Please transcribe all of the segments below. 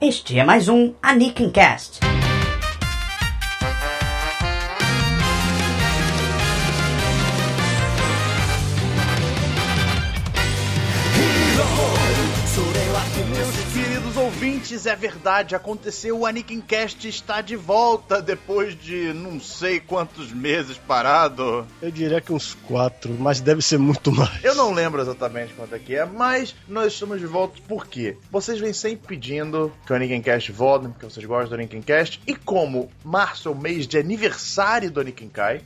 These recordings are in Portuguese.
Este é mais um Anakin ouvintes, é verdade, aconteceu, o Anakin Cast está de volta depois de não sei quantos meses parado. Eu diria que uns quatro, mas deve ser muito mais. Eu não lembro exatamente quanto é que é, mas nós estamos de volta por quê? Vocês vêm sempre pedindo que o Anakin Cast volte, porque vocês gostam do Anakin Cast, e como março é o mês de aniversário do Anakin Kai,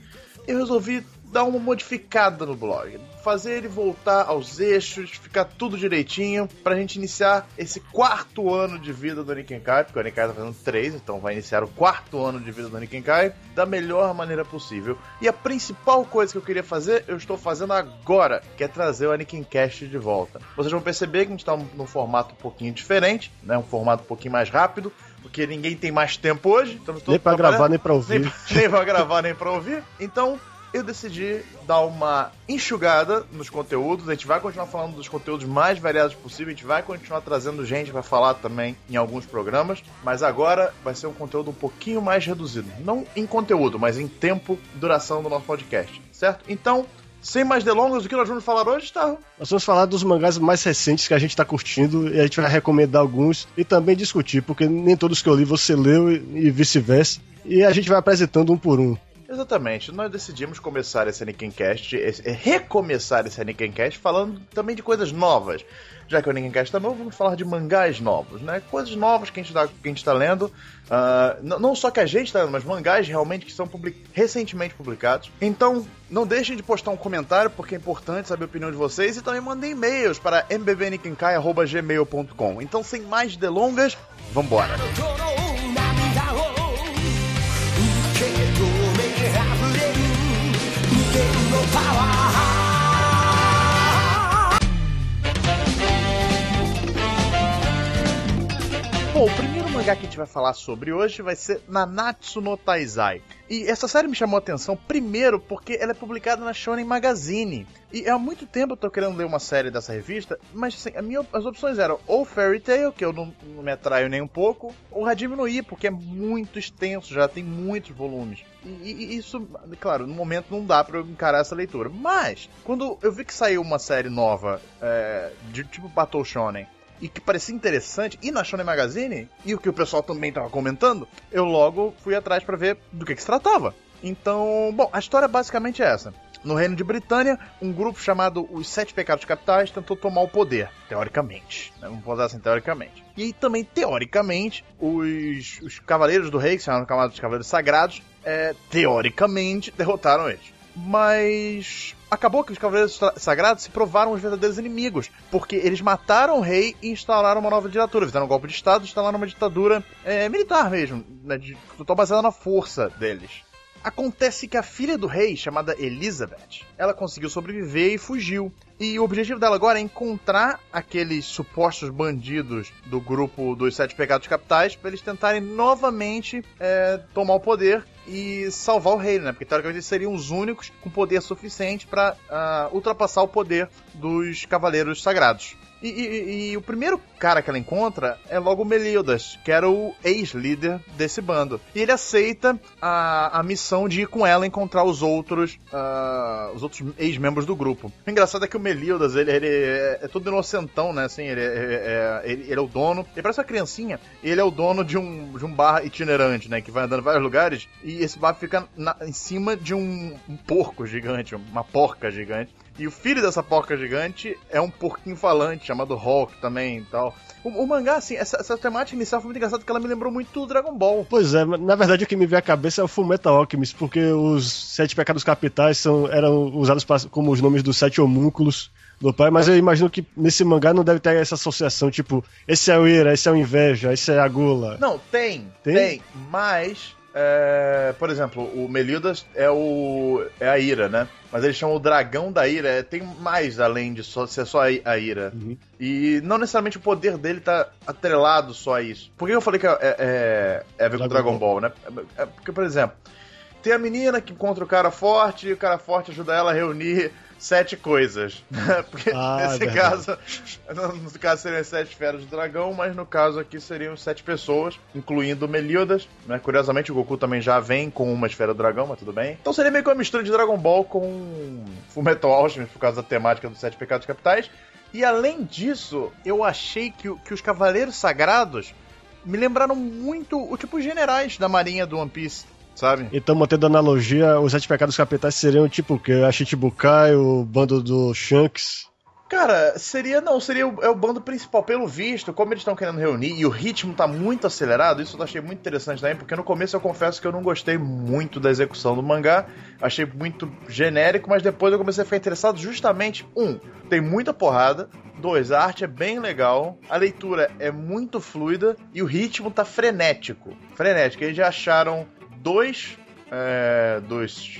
eu resolvi dar uma modificada no blog. Fazer ele voltar aos eixos, ficar tudo direitinho, pra gente iniciar esse quarto ano de vida do Anakin Kai, porque o Anakin Kai tá fazendo três, então vai iniciar o quarto ano de vida do Anakin Kai da melhor maneira possível. E a principal coisa que eu queria fazer, eu estou fazendo agora, que é trazer o Anakin Cast de volta. Vocês vão perceber que a gente tá num formato um pouquinho diferente, né? Um formato um pouquinho mais rápido, porque ninguém tem mais tempo hoje. Estamos Nem pra gravar, nem pra ouvir. Nem, nem pra gravar, nem pra ouvir. Então, eu decidi dar uma enxugada nos conteúdos. A gente vai continuar falando dos conteúdos mais variados possível. A gente vai continuar trazendo gente para falar também em alguns programas. Mas agora vai ser um conteúdo um pouquinho mais reduzido. Não em conteúdo, mas em tempo e duração do nosso podcast. Certo? Então, sem mais delongas, o que nós vamos falar hoje, tá? Nós vamos falar dos mangás mais recentes que a gente tá curtindo e a gente vai recomendar alguns e também discutir, porque nem todos que eu li você leu e vice-versa. E a gente vai apresentando um por um. Exatamente, nós decidimos começar esse Anakin Cast, esse, recomeçar esse Anakin Cast falando também de coisas novas. Já que o Anakin Cast tá novo, vamos falar de mangás novos, né? Coisas novas que a gente tá, que a gente tá lendo. Uh, não só que a gente tá lendo, mas mangás realmente que são public recentemente publicados. Então, não deixem de postar um comentário, porque é importante saber a opinião de vocês. E também mandem e-mails para mbbnikinkai.gmail.com. Então, sem mais delongas, vambora! Bom, o primeiro mangá que a gente vai falar sobre hoje vai ser Nanatsu no Taizai. E essa série me chamou a atenção primeiro porque ela é publicada na Shonen Magazine. E há muito tempo eu tô querendo ler uma série dessa revista, mas assim, minha, as opções eram ou Fairy Tail, que eu não, não me atraio nem um pouco, ou Hajime no I, porque é muito extenso, já tem muitos volumes. E, e, isso, claro, no momento não dá pra eu encarar essa leitura. Mas, quando eu vi que saiu uma série nova, é, de tipo Battle Shonen, e que parecia interessante, e na Shonen Magazine, e o que o pessoal também estava comentando, eu logo fui atrás para ver do que, que se tratava. Então, bom, a história basicamente é essa. No Reino de Britânia, um grupo chamado Os Sete Pecados Capitais tentou tomar o poder, teoricamente. Né? Vamos falar assim, teoricamente. E também, teoricamente, os, os Cavaleiros do Rei, que são chamados de Cavaleiros Sagrados, é, teoricamente derrotaram eles. Mas acabou que os Cavaleiros Sagrados se provaram os verdadeiros inimigos, porque eles mataram o rei e instalaram uma nova ditadura. Fizeram um golpe de Estado instalaram uma ditadura é, militar mesmo, né, de, total baseada na força deles. Acontece que a filha do rei, chamada Elizabeth, ela conseguiu sobreviver e fugiu. E o objetivo dela agora é encontrar aqueles supostos bandidos do grupo dos Sete Pecados Capitais para eles tentarem novamente é, tomar o poder e salvar o reino, né? Porque teoricamente eles seriam os únicos com poder suficiente para uh, ultrapassar o poder dos Cavaleiros Sagrados. E, e, e, o primeiro cara que ela encontra é logo Meliodas, que era o ex-líder desse bando. E ele aceita a, a missão de ir com ela encontrar os outros uh, os outros ex-membros do grupo. O engraçado é que o Meliodas, ele, ele é, é todo inocentão, né? Assim, ele é, é, ele, ele, é o dono. Ele parece uma criancinha. ele é o dono de um, de um bar itinerante, né? Que vai andando em vários lugares. E esse bar fica na, em cima de um, um porco gigante, uma porca gigante. E o filho dessa porca gigante é um porquinho falante chamado Hulk também e tal. O, o mangá, assim, essa, essa, temática inicial foi muito engraçada porque ela me lembrou muito do Dragon Ball. Pois é, na verdade o que me veio à cabeça é o Fullmetal Alchemist, porque os sete pecados capitais são, eram usados pra, como os nomes dos sete homúnculos do pai, mas eu imagino que nesse mangá não deve ter essa associação, tipo, esse é o Ira, esse é o Inveja, esse é a Gula. Não, tem, tem, tem mas é, por exemplo, o Meliodas é o é a Ira, né? Mas eles chamam o Dragão da Ira. É, tem mais além de só, ser só a Ira. Uhum. E não necessariamente o poder dele tá atrelado só a isso. Por que eu falei que é, é, é a ver com Dragon Ball, Ball né? É porque, por exemplo, tem a menina que encontra o cara forte e o cara forte ajuda ela a reunir sete coisas. Porque Ah, nesse verdade. caso, no, caso seriam sete esferas do dragão, mas no caso aqui seriam sete pessoas, incluindo Meliodas. Né? Curiosamente, o Goku também já vem com uma esfera do dragão, mas tudo bem. Então seria meio que uma mistura de Dragon Ball com Fullmetal Alchemist, por causa da temática dos sete pecados capitais. E além disso, eu achei que, que os Cavaleiros Sagrados me lembraram muito o tipo generais da marinha do One Piece, sabe? Então, mantendo a analogia, os sete pecados capitais seriam tipo o quê? A Chichibukai, o bando do Shanks. Cara, seria não, seria o, é o bando principal, pelo visto, como eles estão querendo reunir e o ritmo tá muito acelerado, isso eu achei muito interessante também, porque no começo eu confesso que eu não gostei muito da execução do mangá, achei muito genérico, mas depois eu comecei a ficar interessado justamente, um, tem muita porrada, dois, a arte é bem legal, a leitura é muito fluida e o ritmo tá frenético. Frenético, eles já acharam dois é, dos,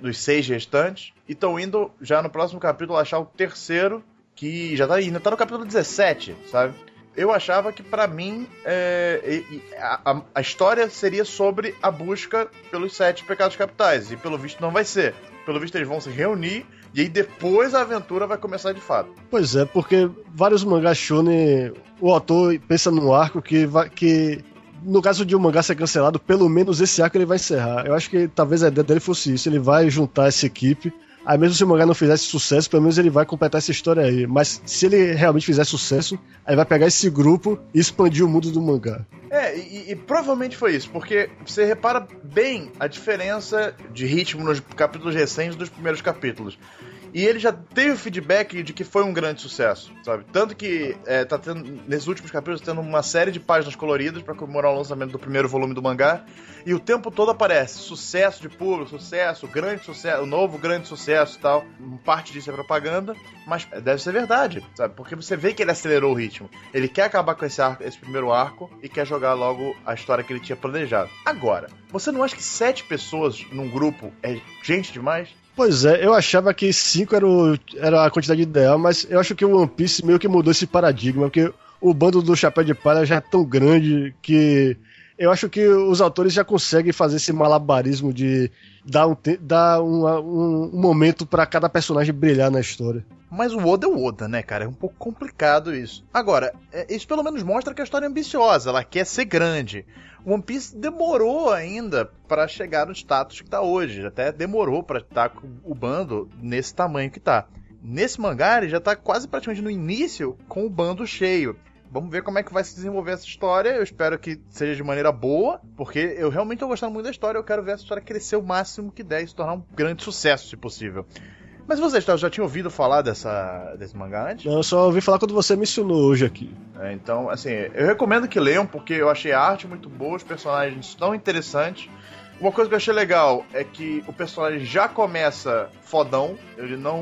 dos seis restantes e estão indo já no próximo capítulo achar o terceiro, que já tá indo, tá no capítulo 17, sabe? Eu achava que pra mim é, a, a- a história seria sobre a busca pelos sete pecados capitais, e pelo visto não vai ser. Pelo visto eles vão se reunir e aí depois a aventura vai começar de fato. Pois é, porque vários mangás shonen, o autor pensa num arco que vai, que no caso de um mangá ser cancelado, pelo menos esse arco ele vai encerrar. Eu acho que talvez a ideia dele fosse isso, ele vai juntar essa equipe. Aí mesmo se o mangá não fizesse sucesso, pelo menos ele vai completar essa história aí. Mas se ele realmente fizer sucesso, aí vai pegar esse grupo e expandir o mundo do mangá. É, e, e provavelmente foi isso, porque você repara bem a diferença de ritmo nos capítulos recentes dos primeiros capítulos. E ele já teve o feedback de que foi um grande sucesso, sabe? Tanto que é, tá tendo, nesses últimos capítulos, tendo uma série de páginas coloridas para comemorar o lançamento do primeiro volume do mangá. E o tempo todo aparece sucesso de público, sucesso, grande sucesso, novo grande sucesso e tal. Parte disso é propaganda, mas deve ser verdade, sabe? Porque você vê que ele acelerou o ritmo. Ele quer acabar com esse, arco, esse primeiro arco e quer jogar logo a história que ele tinha planejado. Agora, você não acha que sete pessoas num grupo é gente demais? Pois é, eu achava que 5 era, era a quantidade ideal, mas eu acho que o One Piece meio que mudou esse paradigma, porque o bando do Chapéu de Palha já é tão grande que eu acho que os autores já conseguem fazer esse malabarismo de dar um, dar uma- um, um momento pra cada personagem brilhar na história. Mas o Oda é o Oda, né, cara? É um pouco complicado isso. Agora, é, isso pelo menos mostra que a história é ambiciosa, ela quer ser grande. One Piece demorou ainda pra chegar no status que tá hoje. Até demorou pra estar com o bando nesse tamanho que tá. Nesse mangá, ele já tá quase praticamente no início com o bando cheio. Vamos ver como é que vai se desenvolver essa história. Eu espero que seja de maneira boa, porque eu realmente tô gostando muito da história. Eu quero ver essa história crescer o máximo que der e se tornar um grande sucesso, se possível. Mas vocês já tinham ouvido falar dessa, desse mangá antes? Eu só ouvi falar quando você mencionou hoje aqui. É, então, assim, eu recomendo que leiam, porque eu achei a arte muito boa, os personagens tão interessantes. Uma coisa que eu achei legal é que o personagem já começa fodão, ele não.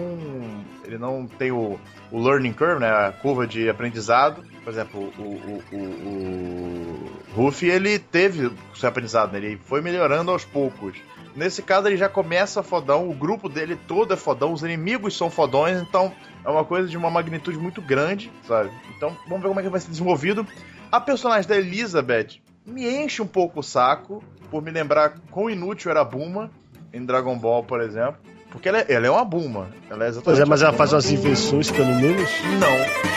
ele não tem o, o learning curve, né? A curva de aprendizado. Por exemplo, o, o, o, o Ruffy, ele teve o seu aprendizado, né? ele foi melhorando aos poucos. Nesse caso, ele já começa fodão, o grupo dele todo é fodão, os inimigos são fodões, então é uma coisa de uma magnitude muito grande, sabe? Então, vamos ver como é que vai ser desenvolvido. A personagem da Elizabeth me enche um pouco o saco, por me lembrar quão inútil era a Buma em Dragon Ball, por exemplo. Porque ela é, ela é uma Buma. Ela é exatamente Pois é, mas ela faz umas invenções, pelo menos. Não.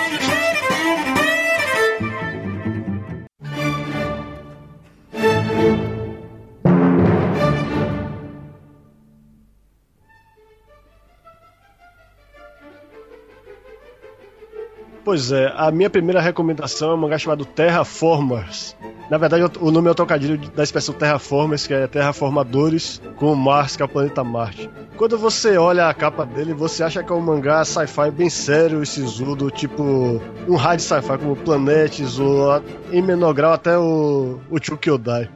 Pois é, a minha primeira recomendação é um mangá chamado Terraformers. Na verdade, o nome é o trocadilho da expressão Terraformers, que é Terraformadores, com Mars, que é o planeta Marte. Quando você olha a capa dele, você acha que é um mangá sci-fi bem sério e sisudo, tipo um hard sci-fi como Planetes, ou em menor grau até o, o Chukyodai.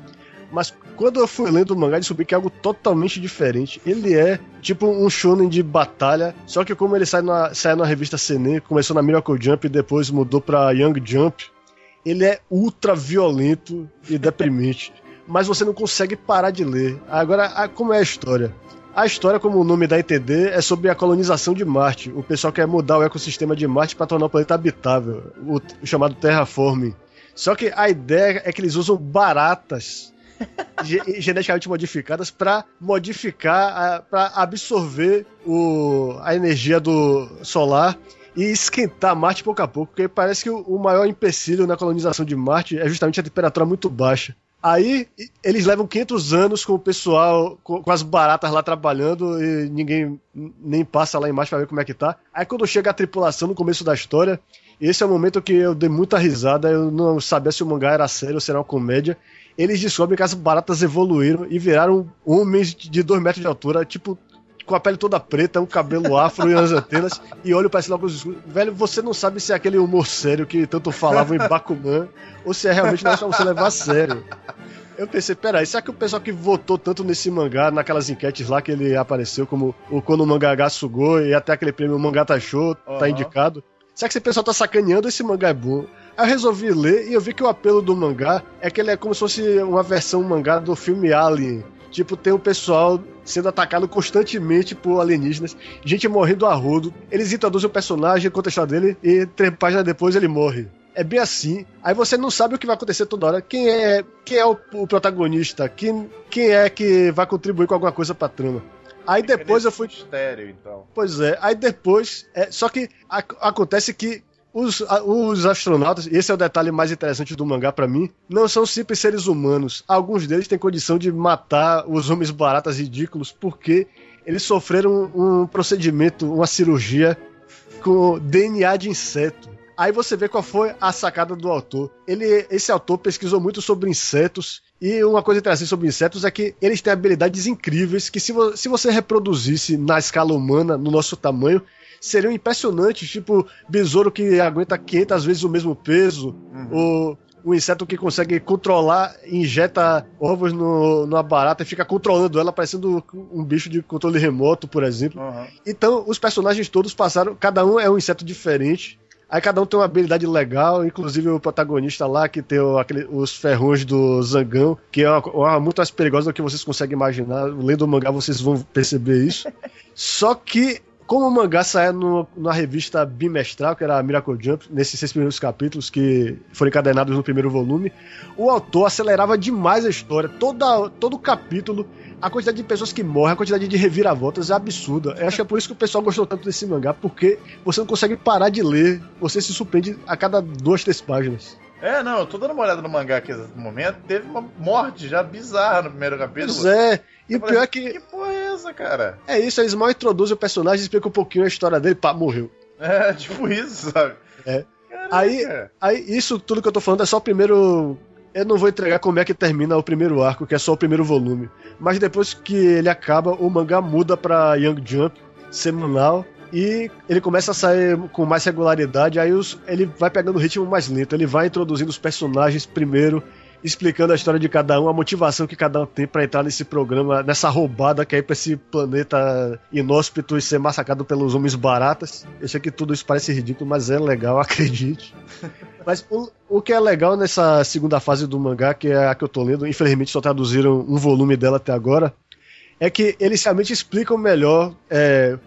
Mas quando eu fui lendo o mangá, descobri que é algo totalmente diferente. Ele é tipo um shonen de batalha, só que como ele sai na, sai na revista Senen, começou na Miracle Jump e depois mudou pra Young Jump, ele é ultra violento e deprimente. mas você não consegue parar de ler. Agora, a- como é a história? A história, como o nome dá a entender, é sobre a colonização de Marte. O pessoal quer mudar o ecossistema de Marte para tornar o planeta habitável, o, o chamado terraforming. Só que a ideia é que eles usam baratas geneticamente modificadas para modificar, para absorver o, a energia do solar e esquentar Marte pouco a pouco, porque parece que o maior empecilho na colonização de Marte é justamente a temperatura muito baixa. Aí eles levam 500 anos com o pessoal, com, as baratas lá trabalhando e ninguém nem passa lá embaixo pra ver como é que tá. Aí quando chega a tripulação no começo da história, esse é o momento que eu dei muita risada, eu não sabia se o mangá era sério ou se era uma comédia. Eles descobrem que as baratas evoluíram e viraram homens de 2 metros de altura, tipo com a pele toda preta, um cabelo afro e as antenas, e olho para esse óculos escuros. Velho, você não sabe se é aquele humor sério que tanto falavam em Bakuman, ou se é realmente não é pra você levar a sério. Eu pensei, peraí, será que o pessoal que votou tanto nesse mangá, naquelas enquetes lá que ele apareceu, como o Kono Mangá Sugoi e até aquele prêmio Mangata Show, uhum. tá indicado, será que esse pessoal tá sacaneando esse mangá é bom? Aí eu resolvi ler e eu vi que o apelo do mangá é que ele é como se fosse uma versão mangá do filme Alien. Tipo, tem o pessoal sendo atacado constantemente por alienígenas, gente morrendo a rodo. Eles introduzem o personagem, conta a história dele, e três páginas depois ele morre. É bem assim. Aí você não sabe o que vai acontecer toda hora. Quem é, quem é o, o protagonista? Quem, quem é que vai contribuir com alguma coisa pra trama? Aí Fica depois eu fui. Mistério, então. Pois é, aí depois. É, só que a, acontece que os, os, astronautas, esse é o detalhe mais interessante do mangá para mim, não são simples seres humanos. Alguns deles têm condição de matar os homens baratas ridículos porque eles sofreram um procedimento, uma cirurgia com DNA de inseto. Aí você vê qual foi a sacada do autor. Ele, esse autor pesquisou muito sobre insetos e uma coisa interessante sobre insetos é que eles têm habilidades incríveis que se, vo se você reproduzisse na escala humana, no nosso tamanho, seriam impressionantes, tipo besouro que aguenta 500 vezes o mesmo peso, uhum. ou um inseto que consegue controlar, injeta ovos no, numa barata e fica controlando ela, parecendo um bicho de controle remoto, por exemplo. Uhum. Então, os personagens todos passaram, cada um é um inseto diferente. Aí cada um tem uma habilidade legal, inclusive o protagonista lá, que tem o, aquele, os ferrões do Zangão, que é uma, uma, muito mais perigosa do que vocês conseguem imaginar. Lendo o mangá, vocês vão perceber isso. Só que como o mangá no, na revista bimestral, que era a Miracle Jump, nesses seis primeiros capítulos que foram encadenados no primeiro volume, o autor acelerava demais a história. Toda, todo capítulo, a quantidade de pessoas que morrem, a quantidade de reviravoltas é absurda. Eu acho que é por isso que o pessoal gostou tanto desse mangá, porque você não consegue parar de ler, você se surpreende a cada duas, três páginas. É, não, eu tô dando uma olhada no mangá aqui no momento. Teve uma morte já bizarra no primeiro capítulo. Pois é. E o pior é que. Que porra é essa, cara? É isso, eles mal introduzem o personagem, explicam um pouquinho a história dele, pá, morreu. É, tipo isso, sabe? É. Aí, aí, isso tudo que eu tô falando é só o primeiro. Eu não vou entregar como é que termina o primeiro arco, que é só o primeiro volume. Mas depois que ele acaba, o mangá muda pra Young Jump, semanal e ele começa a sair com mais regularidade, aí os, ele vai pegando o ritmo mais lento, ele vai introduzindo os personagens primeiro, explicando a história de cada um, a motivação que cada um tem para entrar nesse programa, nessa roubada que é ir pra esse planeta inóspito e ser massacrado pelos homens baratas. Eu sei que tudo isso parece ridículo, mas é legal, acredite. mas o, o que é legal nessa segunda fase do mangá, que é a que eu tô lendo, infelizmente só traduziram um volume dela até agora, é que eles realmente explicam melhor é,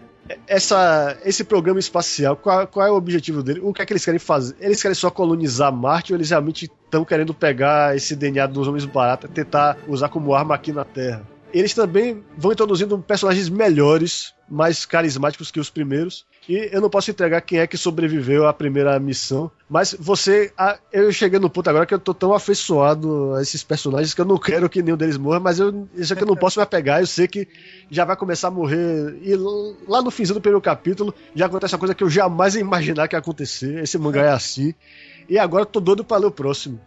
essa, esse programa espacial, qual, qual, é o objetivo dele? O que é que eles querem fazer? Eles querem só colonizar Marte ou eles realmente estão querendo pegar esse DNA dos homens baratos e tentar usar como arma aqui na Terra? Eles também vão introduzindo personagens melhores, mais carismáticos que os primeiros. E eu não posso entregar quem é que sobreviveu à primeira missão. Mas você. eu cheguei no ponto agora que eu tô tão afeiçoado a esses personagens que eu não quero que nenhum deles morra, mas eu, isso aqui eu não posso me apegar. Eu sei que já vai começar a morrer. E lá no finzinho do primeiro capítulo já acontece uma coisa que eu jamais ia imaginar que ia acontecer. Esse mangá é assim. E agora tô doido pra ler o próximo.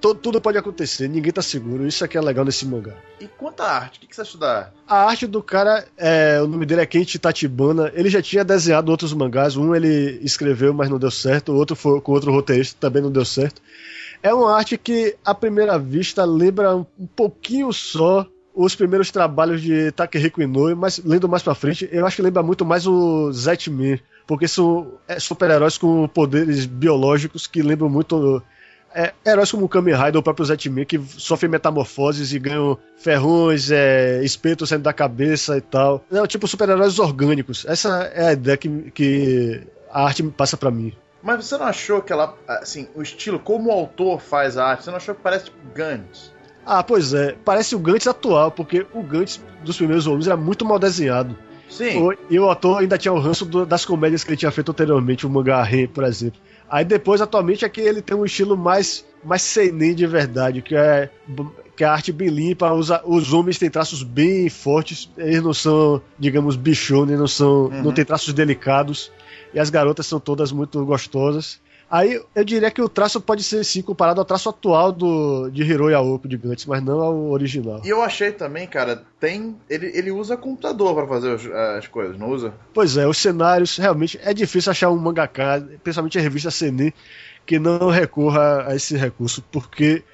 Tudo pode acontecer, ninguém tá seguro. Isso aqui é legal nesse mangá. E quanto à arte, o que, você acha da A arte do cara, é, o nome dele é Kente Tatibana. Ele já tinha desenhado outros mangás. Um ele escreveu, mas não deu certo. O outro foi com outro roteirista, também não deu certo. É uma arte que, à primeira vista, lembra um pouquinho só os primeiros trabalhos de Takehiko Inoue, mas lendo mais pra frente, eu acho que lembra muito mais o Zetman porque são é, super-heróis com poderes biológicos que lembram muito é, heróis como o Kamen Rider ou o próprio Zetman que sofrem metamorfoses e ganham ferrões, é, espetos saindo da cabeça e tal. É tipo super-heróis orgânicos. Essa é a ideia que, que a arte passa para mim. Mas você não achou que ela, assim, o estilo, como o autor faz a arte, você não achou que parece tipo Gantz? Ah, pois é. Parece o Gantz atual, porque o Gantz dos primeiros volumes era muito mal desenhado. Sim. E o ator ainda tinha o ranço do, das comédias que ele tinha feito anteriormente, o mangá Ren, por exemplo. Aí depois, atualmente, é que ele tem um estilo mais, mais seinen de verdade, que é, que é a arte bem limpa, os, os homens têm traços bem fortes, eles não são, digamos, bichones, não são, uhum. não tem traços delicados, e as garotas são todas muito gostosas. Aí eu diria que o traço pode ser sim comparado ao traço atual do, de Hiro Yaopo de Gantz, mas não ao original. E eu achei também, cara, tem. Ele, ele usa computador para fazer os, as coisas, não usa? Pois é, os cenários, realmente é difícil achar um mangaka, principalmente a revista Senin, que não recorra a esse recurso, porque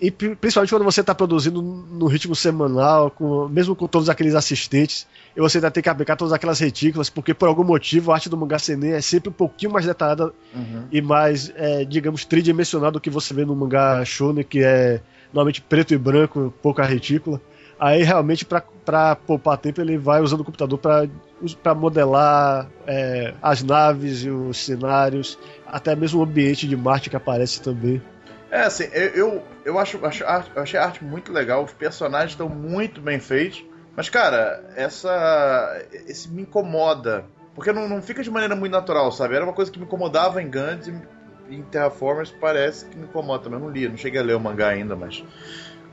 e principalmente quando você está produzindo no ritmo semanal, com, mesmo com todos aqueles assistentes, e você ainda tem que aplicar todas aquelas retículas, porque por algum motivo a arte do mangá seinen é sempre um pouquinho mais detalhada uhum. e mais, é, digamos, tridimensional do que você vê no mangá shonen, que é normalmente preto e branco, pouca retícula. Aí realmente, para poupar tempo, ele vai usando o computador para modelar é, as naves e os cenários, até mesmo o ambiente de Marte que aparece também. É, assim, eu, eu, eu acho, acho eu achei a arte muito legal, os personagens estão muito bem feitos. Mas, cara, essa. Esse me incomoda. Porque não, não fica de maneira muito natural, sabe? Era uma coisa que me incomodava em Gantz e em Terraformers parece que me incomoda também. Eu não li, não cheguei a ler o mangá ainda, mas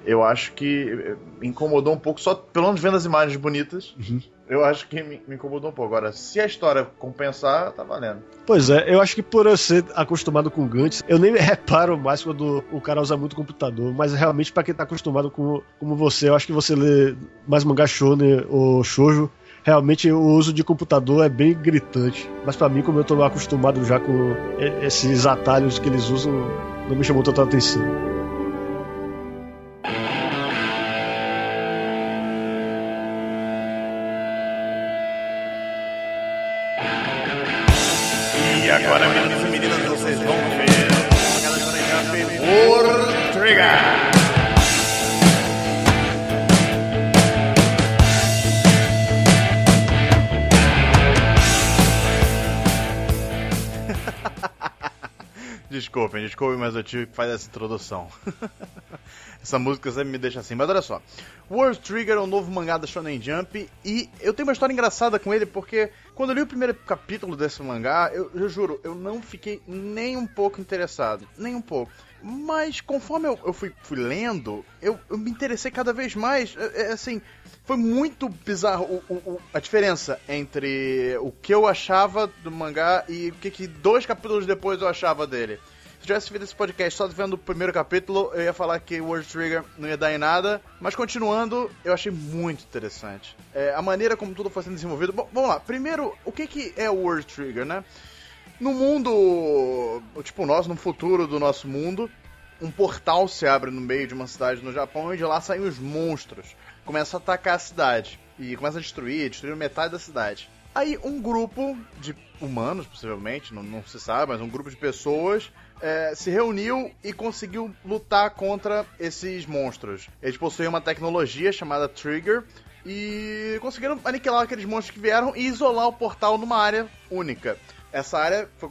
eu acho que me incomodou um pouco, só pelo menos vendo as imagens bonitas. Uhum. Eu acho que me, me, incomodou um pouco. Agora, se a história compensar, tá valendo. Pois é, eu acho que por eu ser acostumado com Gantz, eu nem reparo mais quando o cara usa muito computador. Mas realmente, para quem tá acostumado com, como você, eu acho que você lê mais mangá shonen ou shoujo, realmente o uso de computador é bem gritante. Mas para mim, como eu tô acostumado já com esses atalhos que eles usam, não me chamou tanta atenção. Agora, meninos e meninas, vocês vão ver War Trigger. Desculpem, desculpem, mas eu tive que fazer essa introdução. essa música sempre me deixa assim. Mas olha só. World Trigger é um novo mangá da Shonen Jump e eu tenho uma história engraçada com ele porque quando eu li o primeiro capítulo desse mangá, eu, eu juro, eu não fiquei nem um pouco interessado. Nem um pouco. Mas conforme eu, eu fui, fui, lendo, eu, eu, me interessei cada vez mais. É, é, assim, foi muito bizarro o, o, a diferença entre o que eu achava do mangá e o que, que dois capítulos depois eu achava dele eu tivesse feito esse podcast só vendo o primeiro capítulo, eu ia falar que World Trigger não ia dar em nada. Mas continuando, eu achei muito interessante. É, a maneira como tudo foi sendo desenvolvido. Bom, vamos lá. Primeiro, o que, que é o World Trigger, né? No mundo, tipo nós, no futuro do nosso mundo, um portal se abre no meio de uma cidade no Japão e de lá saem os monstros. Começa a atacar a cidade. E começa a destruir, destruir metade da cidade. Aí um grupo de humanos, possivelmente, não, não se sabe, mas um grupo de pessoas é, se reuniu e conseguiu lutar contra esses monstros. Eles possuem uma tecnologia chamada Trigger e conseguiram aniquilar aqueles monstros que vieram e isolar o portal numa área única. Essa área foi,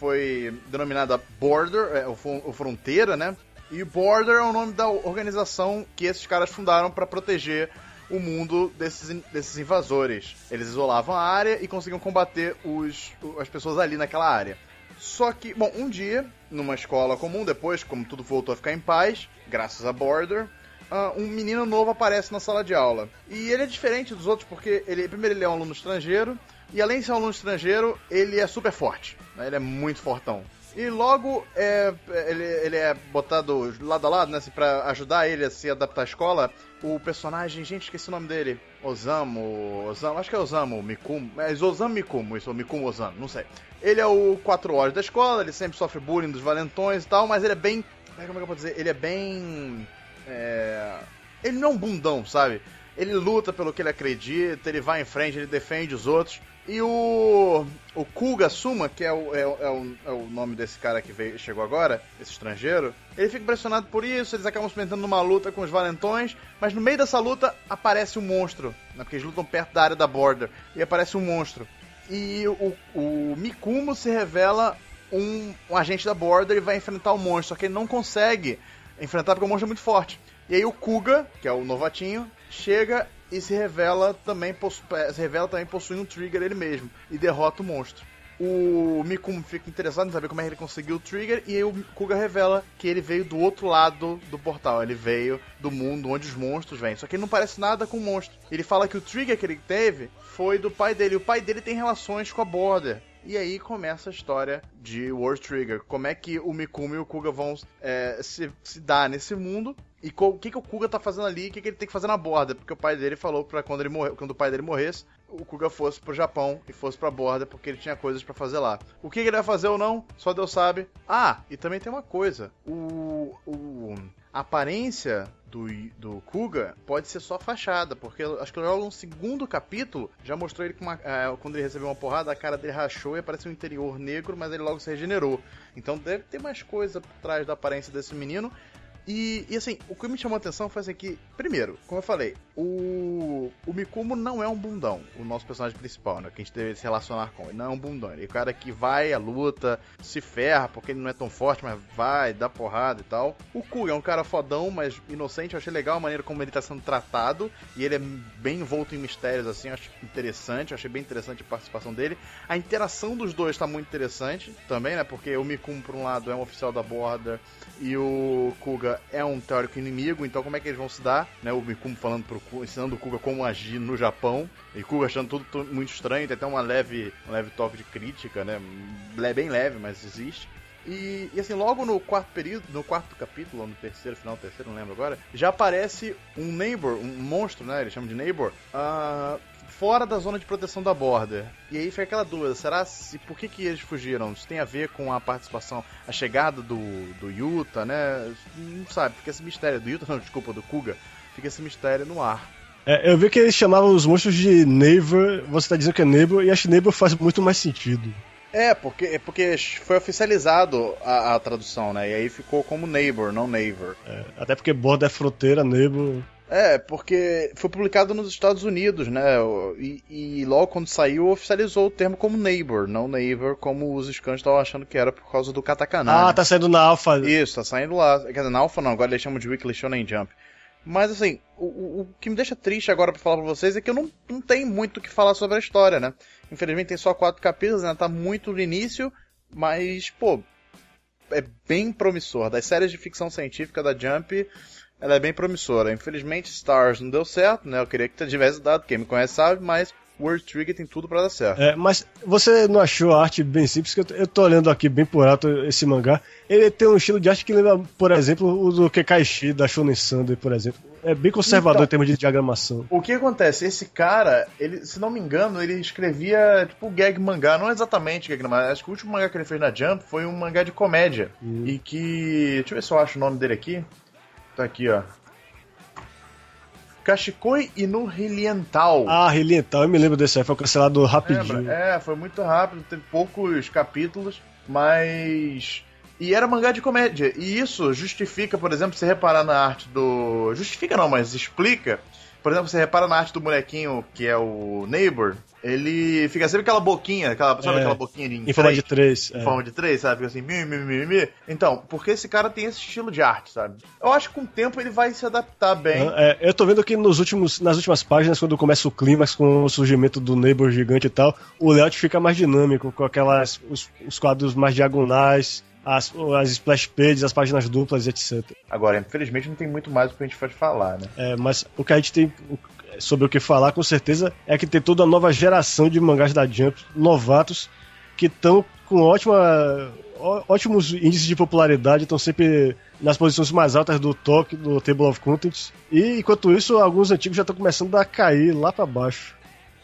foi denominada Border, é, ou Fronteira, né? E Border é o nome da organização que esses caras fundaram para proteger o mundo desses, desses invasores. Eles isolavam a área e conseguiam combater os, as pessoas ali naquela área. Só que, bom, um dia, numa escola comum, depois, como tudo voltou a ficar em paz, graças a Border, uh, um menino novo aparece na sala de aula. E ele é diferente dos outros porque, ele, primeiro, ele é um aluno estrangeiro, e além de ser um aluno estrangeiro, ele é super forte. Né? Ele é muito fortão. E logo é, ele, ele é botado lado a lado, né? Assim, pra ajudar ele a se adaptar à escola. O personagem, gente, esqueci o nome dele. Osamu. Osamu acho que é Osamu Mikumo. É Osamu Mikumo, isso, Mikumo Osamu, não sei. Ele é o 4 horas da escola, ele sempre sofre bullying dos valentões e tal, mas ele é bem. Como é que eu posso dizer? Ele é bem. É... Ele não é um bundão, sabe? Ele luta pelo que ele acredita, ele vai em frente, ele defende os outros. E o, o Kuga Suma, que é o, é, é, o, é o nome desse cara que veio, chegou agora, esse estrangeiro, ele fica impressionado por isso, eles acabam se metendo numa luta com os valentões, mas no meio dessa luta aparece um monstro, né, porque eles lutam perto da área da border, e aparece um monstro. E o, o Mikumo se revela um, um agente da border e vai enfrentar o monstro, só que ele não consegue enfrentar porque o monstro é muito forte. E aí o Kuga, que é o novatinho, chega e se revela também, se revela também possuindo um trigger ele mesmo e derrota o monstro. O Mikumo fica interessado em saber como é que ele conseguiu o trigger e o Kuga revela que ele veio do outro lado do portal. Ele veio do mundo onde os monstros vêm. Só que ele não parece nada com o monstro. Ele fala que o trigger que ele teve foi do pai dele. O pai dele tem relações com a Border. E aí começa a história de War Trigger. Como é que o Mikumi e o Kuga vão é, se, se dar nesse mundo. E o que, que o Kuga tá fazendo ali e o que, que ele tem que fazer na borda. Porque o pai dele falou para quando ele morreu, quando o pai dele morresse, o Kuga fosse pro Japão e fosse pra borda, porque ele tinha coisas para fazer lá. O que, que, ele vai fazer ou não, só Deus sabe. Ah, e também tem uma coisa. O. o a aparência do, do Kuga pode ser só fachada, porque acho que logo no segundo capítulo já mostrou ele uma, é, quando ele recebeu uma porrada, a cara dele rachou e apareceu um interior negro, mas ele logo se regenerou. Então deve ter mais coisa por trás da aparência desse menino. E, e, assim, o que me chamou a atenção foi assim que, primeiro, como eu falei, o, o Mikumo não é um bundão, o nosso personagem principal, né? Que a gente deve se relacionar com. Ele não é um bundão. Ele é o cara que vai à luta, se ferra, porque ele não é tão forte, mas vai, dá porrada e tal. O Ku é um cara fodão, mas inocente. Eu achei legal a maneira como ele tá sendo tratado. E ele é bem envolto em mistérios, assim. Eu acho interessante. Eu achei bem interessante a participação dele. A interação dos dois tá muito interessante também, né? Porque o Mikumo, por um lado, é um oficial da borda e o Kuga é um teórico inimigo, então como é que eles vão se dar? Né? O Mikumo falando pro Kuga, ensinando o Kuga como agir no Japão, e Kuga achando tudo, muito estranho, tem até uma leve, um leve toque de crítica, né? Bem leve, mas existe. E, e, assim, logo no quarto período, no quarto capítulo, no terceiro, final terceiro, não lembro agora, já aparece um neighbor, um monstro, né? Eles chamam de neighbor, uh, fora da zona de proteção da border. E aí fica aquela dúvida, será se por que, que eles fugiram? Isso tem a ver com a participação, a chegada do, do Yuta, né? Não sabe, fica esse mistério do Yuta, não, desculpa, do Kuga, fica esse mistério no ar. É, eu vi que eles chamavam os monstros de Neighbor, você tá dizendo que é Neighbor, e acho que Neighbor faz muito mais sentido. É, porque, é porque foi oficializado a, a, tradução, né? E aí ficou como Neighbor, não Neighbor. É, até porque borda é fronteira, Neighbor é, porque foi publicado nos Estados Unidos, né? E, e, logo quando saiu, oficializou o termo como neighbor, não neighbor, como os scans estavam achando que era por causa do katakana. Ah, né? tá saindo na Alpha. Isso, tá saindo lá. Quer dizer, na Alpha não, agora eles chamam de Weekly Shonen Jump. Mas assim, o, o, o que me deixa triste agora para falar pra vocês é que eu não, não tenho muito o que falar sobre a história, né? Infelizmente tem só quatro capítulos, né? Tá muito no início, mas, pô, é bem promissor. Das séries de ficção científica da Jump, ela é bem promissora. Infelizmente, Stars não deu certo, né? Eu queria que tivesse dado, quem me conhece sabe, mas World Trigger tem tudo para dar certo. É, mas você não achou a arte bem simples? Que eu, eu tô olhando aqui bem por alto esse mangá. Ele tem um estilo de arte que lembra, por exemplo, o do Kekaishi, da Shonen Sunday, por exemplo. É bem conservador então, em termos de diagramação. O que acontece? Esse cara, ele, se não me engano, ele escrevia tipo gag mangá, não exatamente gag mangá. Acho que o último mangá que ele fez na Jump foi um mangá de comédia. Hum. E que. Deixa eu ver se eu acho o nome dele aqui. Tá aqui, ó. Kashikoi no Riliental. Ah, Riliental, eu me lembro desse aí, foi cancelado rapidinho. É, foi muito rápido, teve poucos capítulos, mas. E era mangá de comédia. E isso justifica, por exemplo, se reparar na arte do. Justifica não, mas explica. Por exemplo, você repara na arte do molequinho que é o Neighbor, ele fica sempre aquela boquinha, aquela, sabe é, aquela boquinha de em forma de três. Em é. forma de três, sabe? Fica assim, mi, mi, mi, mi. Então, porque esse cara tem esse estilo de arte, sabe? Eu acho que com o tempo ele vai se adaptar bem. É, eu tô vendo que nos últimos, nas últimas páginas, quando começa o clímax com o surgimento do Neighbor gigante e tal, o layout fica mais dinâmico, com aquelas. os, os quadros mais diagonais. As, as splash pages, as páginas duplas, etc. Agora, infelizmente, não tem muito mais o que a gente pode falar, né? É, mas o que a gente tem sobre o que falar, com certeza, é que tem toda a nova geração de mangás da Jump, novatos, que estão com ótima, ótimos índices de popularidade, estão sempre nas posições mais altas do top, do Table of Contents. E enquanto isso, alguns antigos já estão começando a cair lá para baixo.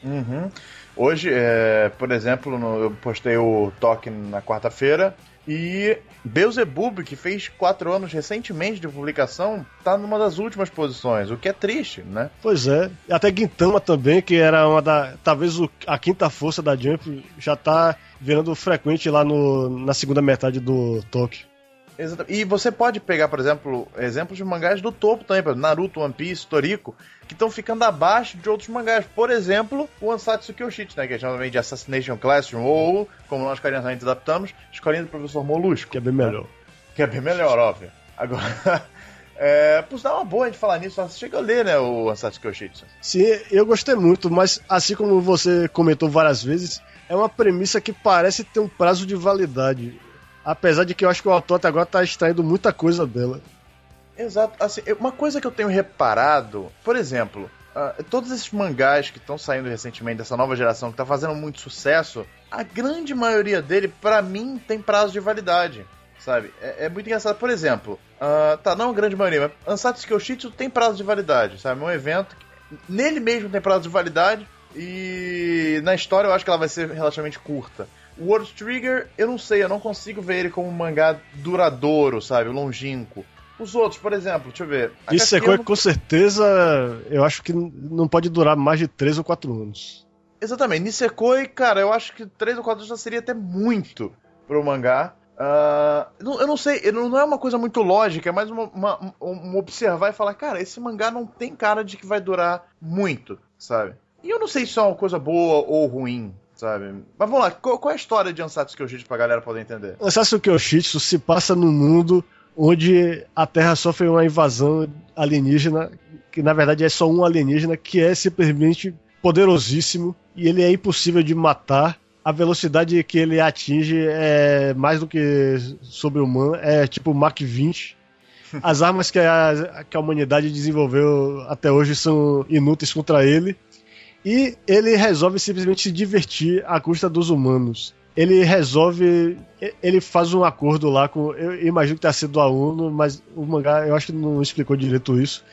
Uhum. Hoje, é, por exemplo, eu postei o toque na quarta-feira e Beelzebub, que fez quatro anos recentemente de publicação, tá numa das últimas posições, o que é triste, né? Pois é. Até Gintama também, que era uma da. talvez o, a quinta força da Jump, já tá virando frequente lá no, na segunda metade do Tokyo. Exatamente. E você pode pegar, por exemplo, exemplos de mangás do topo também, por exemplo, Naruto, One Piece, Toriko, que estão ficando abaixo de outros mangás. Por exemplo, o Ansatsu Kyoshitsu, né, que é chamado de Assassination Classroom, ou, como nós carinhosamente adaptamos, Escolinha do Professor Molusco. Que é bem melhor. Que é bem melhor, óbvio. Agora, É, por dar uma boa a gente falar nisso, você chega a ler, né, o Ansatsu Kyoshitsu. Sim, eu gostei muito, mas assim como você comentou várias vezes, é uma premissa que parece ter um prazo de validade. Apesar de que eu acho que o autor até agora está extraindo muita coisa dela. Exato. Assim, uma coisa que eu tenho reparado, por exemplo, uh, todos esses mangás que estão saindo recentemente dessa nova geração, que está fazendo muito sucesso, a grande maioria dele, para mim, tem prazo de validade. Sabe? É, é muito engraçado. Por exemplo, uh, tá, não a grande maioria, mas Ansatsu Kyoshitsu tem prazo de validade, sabe? É um evento que, nele mesmo tem prazo de validade e na história eu acho que ela vai ser relativamente curta. O World Trigger, eu não sei, eu não consigo ver ele como um mangá duradouro, sabe? Longínquo. Os outros, por exemplo, deixa eu ver. Isso é coisa não... com certeza, eu acho que não pode durar mais de 3 ou 4 anos. Exatamente. Nisekoi, cara, eu acho que 3 ou 4 anos já seria até muito pro mangá. Uh, eu não sei, não é uma coisa muito lógica, é mais uma, uma, uma, observar e falar, cara, esse mangá não tem cara de que vai durar muito, sabe? E eu não sei se é uma coisa boa ou ruim, sabe? Mas vamos lá, qual, qual é a história de Ansatsu Kyoshitsu pra galera poder entender? Ansatsu Kyoshitsu se passa num mundo onde a Terra sofre uma invasão alienígena, que na verdade é só um alienígena que é simplesmente poderosíssimo e ele é impossível de matar. A velocidade que ele atinge é mais do que sobre-humana, é tipo Mach 20. As armas que a, que a humanidade desenvolveu até hoje são inúteis contra ele. E ele resolve simplesmente se divertir à custa dos humanos ele resolve. Ele faz um acordo lá com. Eu imagino que tenha sido a ONU, mas o mangá eu acho que não explicou direito isso.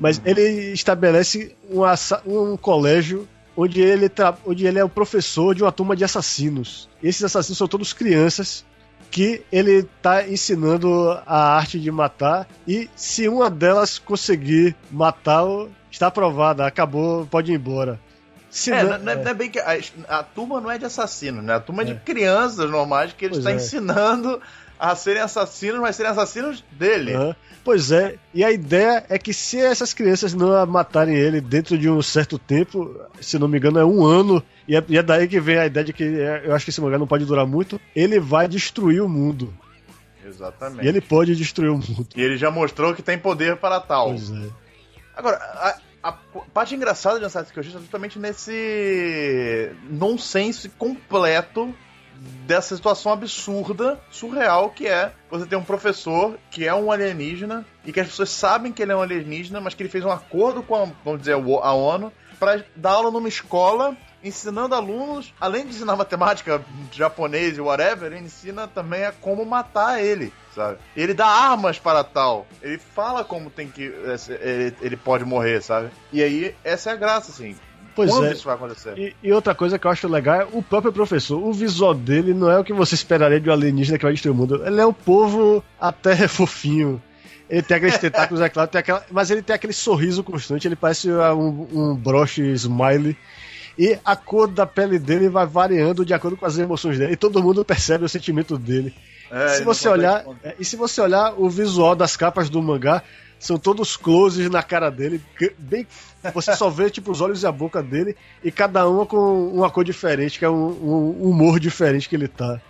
Mas ele estabelece um, um colégio onde ele, onde ele é o professor de uma turma de assassinos. Esses assassinos são todos crianças que ele está ensinando a arte de matar e se uma delas conseguir matá-lo, está aprovada, acabou, pode ir embora. Se é, não, não, é, não, é, bem que. A, a, turma não é de assassinos, né? A turma é, de é. crianças normais que ele está é. ensinando a serem assassinos, mas serem assassinos dele. Uhum. Pois é, e a ideia é que se essas crianças não matarem ele dentro de um certo tempo, se não me engano é um ano, e é, e é daí que vem a ideia de que eu acho que esse mangá não pode durar muito, ele vai destruir o mundo. Exatamente. E ele pode destruir o mundo. E ele já mostrou que tem poder para tal. Pois é. Agora, a, a parte engraçada de Assassin's Creed é justamente nesse nonsense completo dessa situação absurda, surreal, que é você ter um professor que é um alienígena e que as pessoas sabem que ele é um alienígena, mas que ele fez um acordo com a, vamos dizer, a ONU para dar aula numa escola ensinando alunos, além de ensinar matemática, japonês e whatever, ele ensina também a como matar ele sabe? Ele dá armas para tal. Ele fala como tem que. Ele, ele pode morrer, sabe? E aí, essa é a graça, assim. Pois Quando é. isso vai acontecer? E, e, outra coisa que eu acho legal é o próprio professor. O visual dele não é o que você esperaria de um alienígena que vai destruir o mundo. Ele é um povo até fofinho. Ele tem aqueles tentáculos, é claro, tem aquela, mas ele tem aquele sorriso constante. Ele parece um, um broche smiley. E a cor da pele dele vai variando de acordo com as emoções dele. E todo mundo percebe o sentimento dele. É, se você olhar, é, e se você olhar o visual das capas do mangá, são todos closes na cara dele, bem você só vê tipo os olhos e a boca dele e cada uma com uma cor diferente, que é um, um humor diferente que ele tá.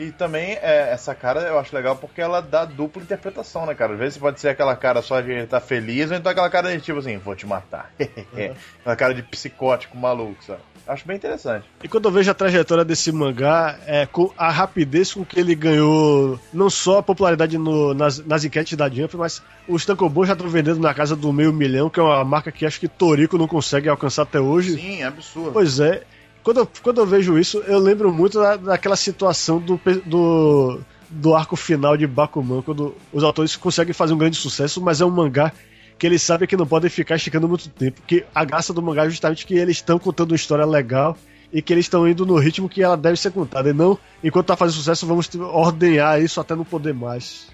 E também é, essa cara eu acho legal porque ela dá dupla interpretação, né, cara? Às vezes pode ser aquela cara só de ele tá feliz, ou então aquela cara de tipo assim, vou te matar. Uhum. aquela cara de psicótico maluco, sabe? Acho bem interessante. E quando eu vejo a trajetória desse mangá, é, com a rapidez com que ele ganhou não só a popularidade no, nas, nas enquetes da Jump, mas os Tankobon já estão vendendo na casa do meio milhão, que é uma marca que acho que Toriko não consegue alcançar até hoje. Sim, é absurdo. Pois é. Quando eu, quando eu vejo isso, eu lembro muito da, daquela situação do, do, do arco final de Bakuman, quando os autores conseguem fazer um grande sucesso, mas é um mangá que eles sabem que não podem ficar esticando muito tempo. Que a graça do mangá é justamente que eles estão contando uma história legal e que eles estão indo no ritmo que ela deve ser contada. E não, enquanto tá fazendo sucesso, vamos ordenhar isso até não poder mais.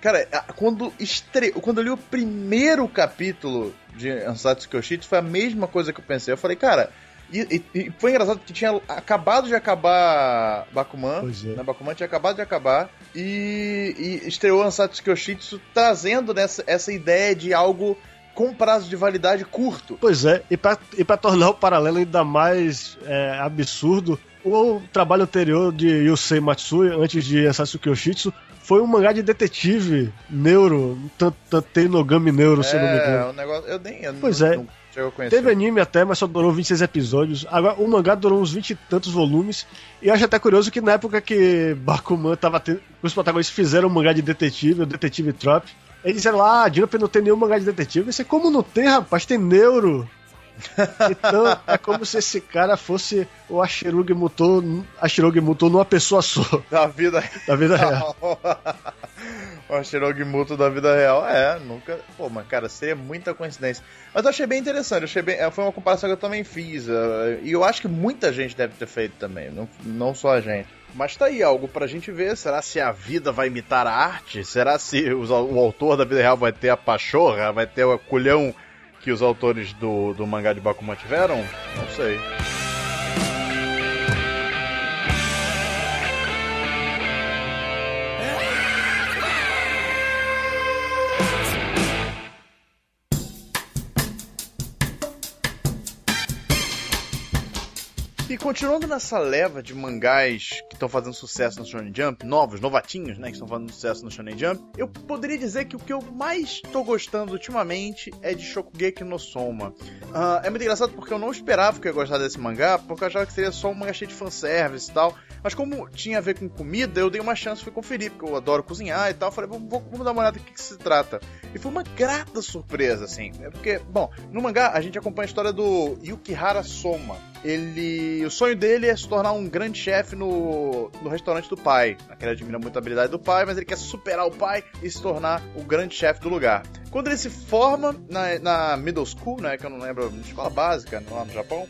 Cara, quando, estre... quando eu li o primeiro capítulo de Ansatsu Kyoshitsu, foi a mesma coisa que eu pensei. Eu falei, cara, e, e, e, foi engraçado que tinha acabado de acabar Bakuman. Pois é. Né? Bakuman tinha acabado de acabar. E, e estreou Ansatsu Kyoshitsu trazendo nessa, essa ideia de algo com prazo de validade curto. Pois é, e para e pra tornar o paralelo ainda mais é, absurdo, o trabalho anterior de Yusei Matsui, antes de Ansatsu Kyoshitsu, foi um mangá de detetive neuro, Tantenogami Neuro, se eu não me É, engano. o negócio. Eu nem. Eu Pois não, é. Não chegou a conhecer. Teve anime até, mas só durou 26 episódios. Agora, o mangá durou uns 20 e tantos volumes. E eu acho até curioso que na época que Bakuman tava tendo. Os protagonistas fizeram um mangá de detetive, o Detetive Trop. Eles disseram lá, ah, Jump não tem nenhum mangá de detetive. Eu disse, como não tem, rapaz? Tem neuro. Então, é como se esse cara fosse o Ashirugi Mutou, Ashirugi Mutou numa pessoa só, Da vida da vida real. o Shirogi Muto da vida real. É, nunca. Pô, mas cara, seria muita coincidência. Mas eu achei bem interessante. Achei bem... Foi uma comparação que eu também fiz. eh, E eu acho que muita gente deve ter feito também. Não, não só a gente. Mas tá aí algo pra gente ver. Será se a vida vai imitar a arte? Será se o autor da vida real vai ter a pachorra? Vai ter o culhão que os autores do, do mangá de Bakuman tiveram? Não sei. Continuando nessa leva de mangás que estão fazendo sucesso no Shonen Jump, novos, novatinhos, né, que estão fazendo sucesso no Shonen Jump, eu poderia dizer que o que eu mais tô gostando ultimamente é de Shokugeki no Soma. Ah, é muito engraçado porque eu não esperava que eu ia gostar desse mangá, porque eu achava que seria só um mangá cheio de fanservice e tal. Mas como tinha a ver com comida, eu dei uma chance, fui conferir, porque eu adoro cozinhar e tal. Falei, vamos, vamos vamos dar uma olhada do que, que se trata. E foi uma grata surpresa, assim. É porque, bom, no mangá a gente acompanha a história do Yukihara Soma. Ele. O sonho dele é se tornar um grande chefe no, no restaurante do pai. Ele admira muito a habilidade do pai, mas ele quer superar o pai e se tornar o grande chefe do lugar. Quando ele se forma na, na middle school, né? Que eu não lembro, escola básica, lá no Japão.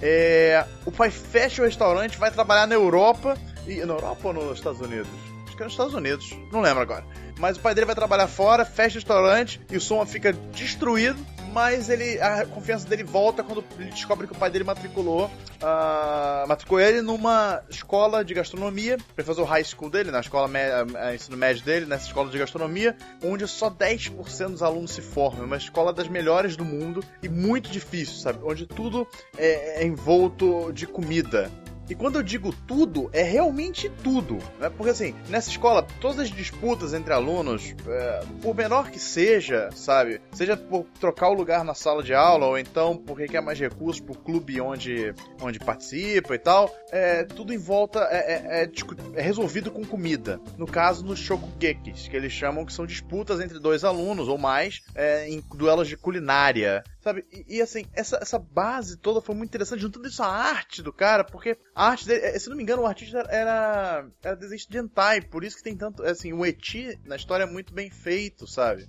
É, o pai fecha o restaurante, vai trabalhar na Europa. E, na Europa ou nos Estados Unidos? Acho que é nos Estados Unidos, não lembro agora. Mas o pai dele vai trabalhar fora, fecha o restaurante e o Soma fica destruído. Mas ele, a confiança dele volta quando ele descobre que o pai dele matriculou, ah, matriculou ele numa escola de gastronomia, pra fazer o high school dele, na escola ah, ensino médio dele, nessa escola de gastronomia, onde só 10% dos alunos se formam. É uma escola das melhores do mundo e muito difícil, sabe? Onde tudo é, é envolto de comida. E quando eu digo tudo, é realmente tudo. Né? Porque assim, nessa escola, todas as disputas entre alunos, é, por menor que seja, sabe? Seja por trocar o lugar na sala de aula, ou então porque quer mais recursos pro clube onde, onde participa e tal, é, tudo em volta é, é- é é resolvido com comida. No caso, nos shokugekis, que eles chamam que são disputas entre dois alunos ou mais é, em duelos de culinária. Sabe? E, e, assim, essa, essa base toda foi muito interessante, juntando isso à arte do cara, porque a arte dele, eh, se não me engano, o artista era, era desenhista de hentai, por isso que tem tanto, assim, o eti na história é muito bem feito, sabe?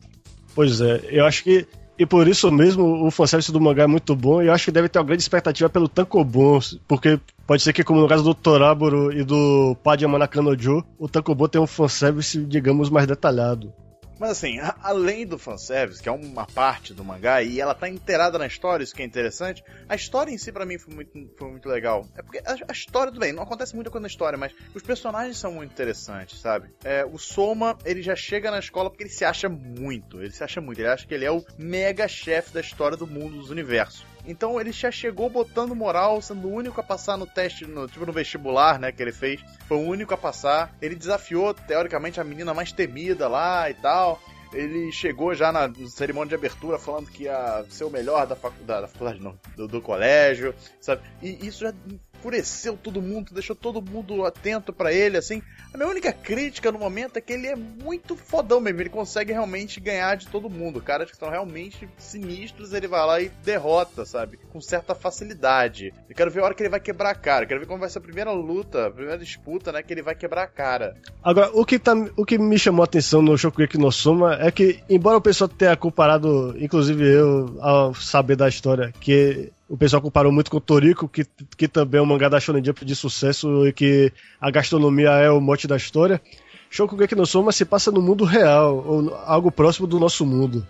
Pois é, eu acho que. E por isso mesmo o fanservice do mangá é muito bom. E eu acho que deve ter uma grande expectativa pelo Tankobon. Porque pode ser que, como no caso do Toraburo e do Padma Nakanojo, o Tankobon tem um fanservice, digamos, mais detalhado. Mas assim, a- além do fanservice, que é uma parte do mangá, e ela tá inteirada na história, isso que é interessante, a história em si pra mim foi muito, foi muito legal. É porque a, a história, tudo bem, não acontece muita coisa na história, mas os personagens são muito interessantes, sabe? É, o Soma, ele já chega na escola porque ele se acha muito, ele se acha muito, ele acha que ele é o mega chefe da história do mundo, dos universos. Então ele já chegou botando moral, sendo o único a passar no teste, no, tipo no vestibular, né, que ele fez. Foi o único a passar. Ele desafiou, teoricamente, a menina mais temida lá e tal. Ele chegou já na cerimônia de abertura falando que ia ser o melhor da faculdade, da faculdade não, do, do colégio, sabe? E isso já enfureceu todo mundo, deixou todo mundo atento pra ele, assim. A minha única crítica no momento é que ele é muito fodão mesmo, ele consegue realmente ganhar de todo mundo. Caras que são realmente sinistros, ele vai lá e derrota, sabe? Com certa facilidade. Eu quero ver a hora que ele vai quebrar a cara, eu quero ver como vai ser a primeira luta, a primeira disputa, né? Que ele vai quebrar a cara. Agora, o que, tá, o que me chamou a atenção no Shokugeki no Soma é que, embora o pessoal tenha comparado, inclusive eu, ao saber da história, que o pessoal comparou muito com o Toriko, que, que também é um mangá da Shonen Jump de sucesso e que a gastronomia é o mote da história, Shokugeki no Soma se passa no mundo real, ou algo próximo do nosso mundo.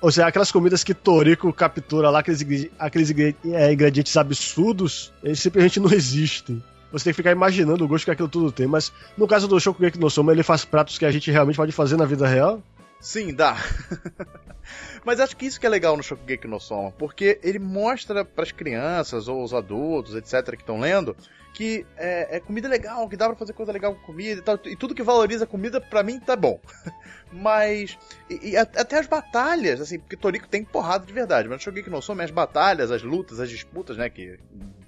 Ou seja, aquelas comidas que Toriko captura lá, aqueles, aqueles é, ingredientes absurdos, eles simplesmente não existem. Você tem que ficar imaginando o gosto que aquilo tudo tem. Mas no caso do Shokugeki no Soma, ele faz pratos que a gente realmente pode fazer na vida real? Sim, dá. Mas acho que isso que é legal no Shokugeki no Soma, porque ele mostra para as crianças ou os adultos, etc, que estão lendo, que é, é, comida legal, que dá pra fazer coisa legal com comida e tal. E tudo que valoriza comida, pra mim, tá bom. mas. E, e, até as batalhas, assim, porque Toriko tem porrada de verdade. Mas Shogeki no Soma, as batalhas, as lutas, as disputas, né? Que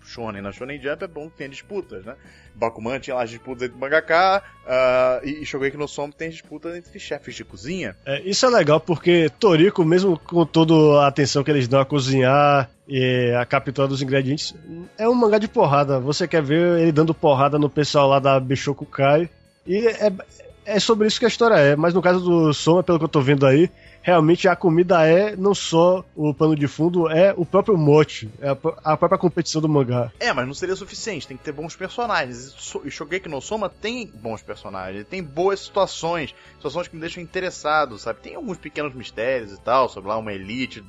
Shonen na Shonen Jump é bom que tem disputas, né? Bakuman tinha lá as disputas entre mangaka, uh, e, Shogeki no Soma tem disputas entre chefes de cozinha. É, isso é legal porque Toriko, mesmo com toda a atenção que eles dão a cozinhar e a captura dos ingredientes, é um mangá de porrada. Você quer ver ele dando porrada no pessoal lá da Bishoku Kai. E é, é sobre isso que a história é. Mas no caso do Soma, pelo que eu tô vendo aí, realmente a comida é não só o pano de fundo, é o próprio mote, é a, própria competição do mangá. É, mas não seria suficiente, tem que ter bons personagens. E Shogeki no Soma tem bons personagens, tem boas situações, situações que me deixam interessado, sabe? Tem alguns pequenos mistérios e tal, sobre lá uma elite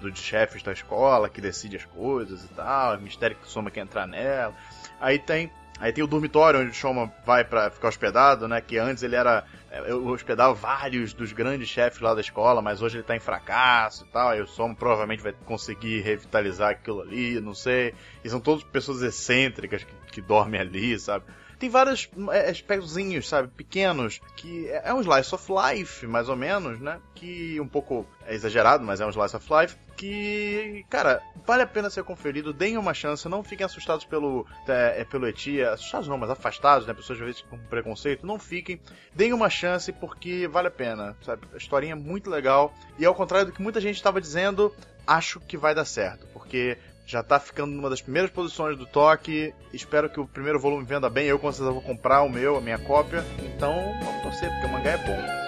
dos chefes da escola que decide as coisas e tal, mistério que Soma quer entrar nela. Aí tem Aí tem o dormitório onde o Shoma vai para ficar hospedado, né? Que antes ele era. É, eu hospedava vários dos grandes chefes lá da escola, mas hoje ele tá em fracasso e tal. Aí o Shoma provavelmente vai conseguir revitalizar aquilo ali, não sei. E são todas pessoas excêntricas que, que dormem ali, sabe? Tem vários é, aspectozinhos, sabe, pequenos, que é, é um slice of life, mais ou menos, né? Que um pouco é exagerado, mas é um slice of life, que, cara, vale a pena ser conferido, deem uma chance, não fiquem assustados pelo, é, é pelo Etia, assustados não, mas afastados, né, pessoas às vezes com preconceito, não fiquem, deem uma chance porque vale a pena, sabe, a historinha é muito legal, e ao contrário do que muita gente estava dizendo, acho que vai dar certo, porque já tá ficando numa das primeiras posições do toque. Espero que o primeiro volume venda bem. Eu com certeza vou comprar o meu, a minha cópia. Então vamos torcer, porque o mangá é bom.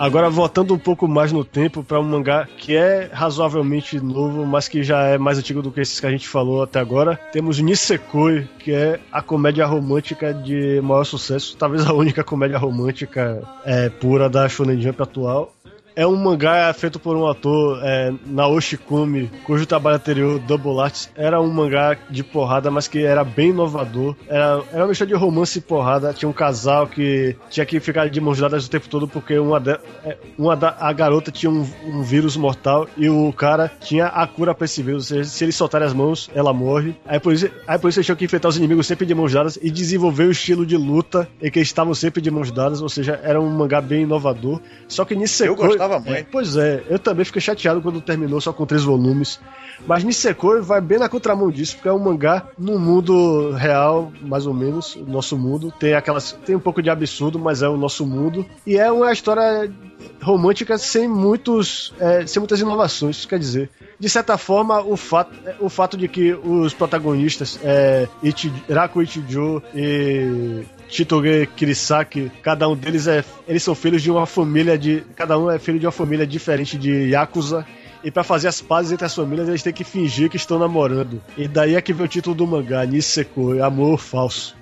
Agora, voltando um pouco mais no tempo para um mangá que é razoavelmente novo, mas que já é mais antigo do que esses que a gente falou até agora, temos Nisekoi, que é a comédia romântica de maior sucesso, talvez a única comédia romântica é, pura da Shonen Jump atual é um mangá feito por um ator, é, Naoshi Kumi, cujo trabalho anterior, Double Arts, era um mangá de porrada, mas que era bem inovador. Era, era uma mistura de romance e porrada. Tinha um casal que tinha que ficar de mãos dadas o tempo todo porque uma, de, é, uma da, a garota tinha um, um, vírus mortal e o cara tinha a cura pra esse vírus. Ou seja, se ele soltar as mãos, ela morre. Aí por isso, aí por isso eles tinham que enfrentar os inimigos sempre de mãos dadas e desenvolver o estilo de luta em que eles estavam sempre de mãos dadas. Ou seja, era um mangá bem inovador. Só que nisso Eu gostava muito. É, pois é, eu também fiquei chateado quando terminou só com três volumes. Mas Nisekoi vai bem na contramão disso, porque é um mangá no mundo real, mais ou menos, nosso mundo. Tem aquelas. Tem um pouco de absurdo, mas é o nosso mundo. E é uma história romântica sem muitos. É, sem muitas inovações, quer dizer. De certa forma, o fato, o fato de que os protagonistas, é, Ichi, Raku Ichijo e Chitoge Kirisaki, cada um deles é. Eles são filhos de uma família de. Cada um é filho de uma família diferente de Yakuza. E para fazer as pazes entre as famílias, eles têm que fingir que estão namorando. E daí é que vem o título do mangá, Niseko, Amor Falso.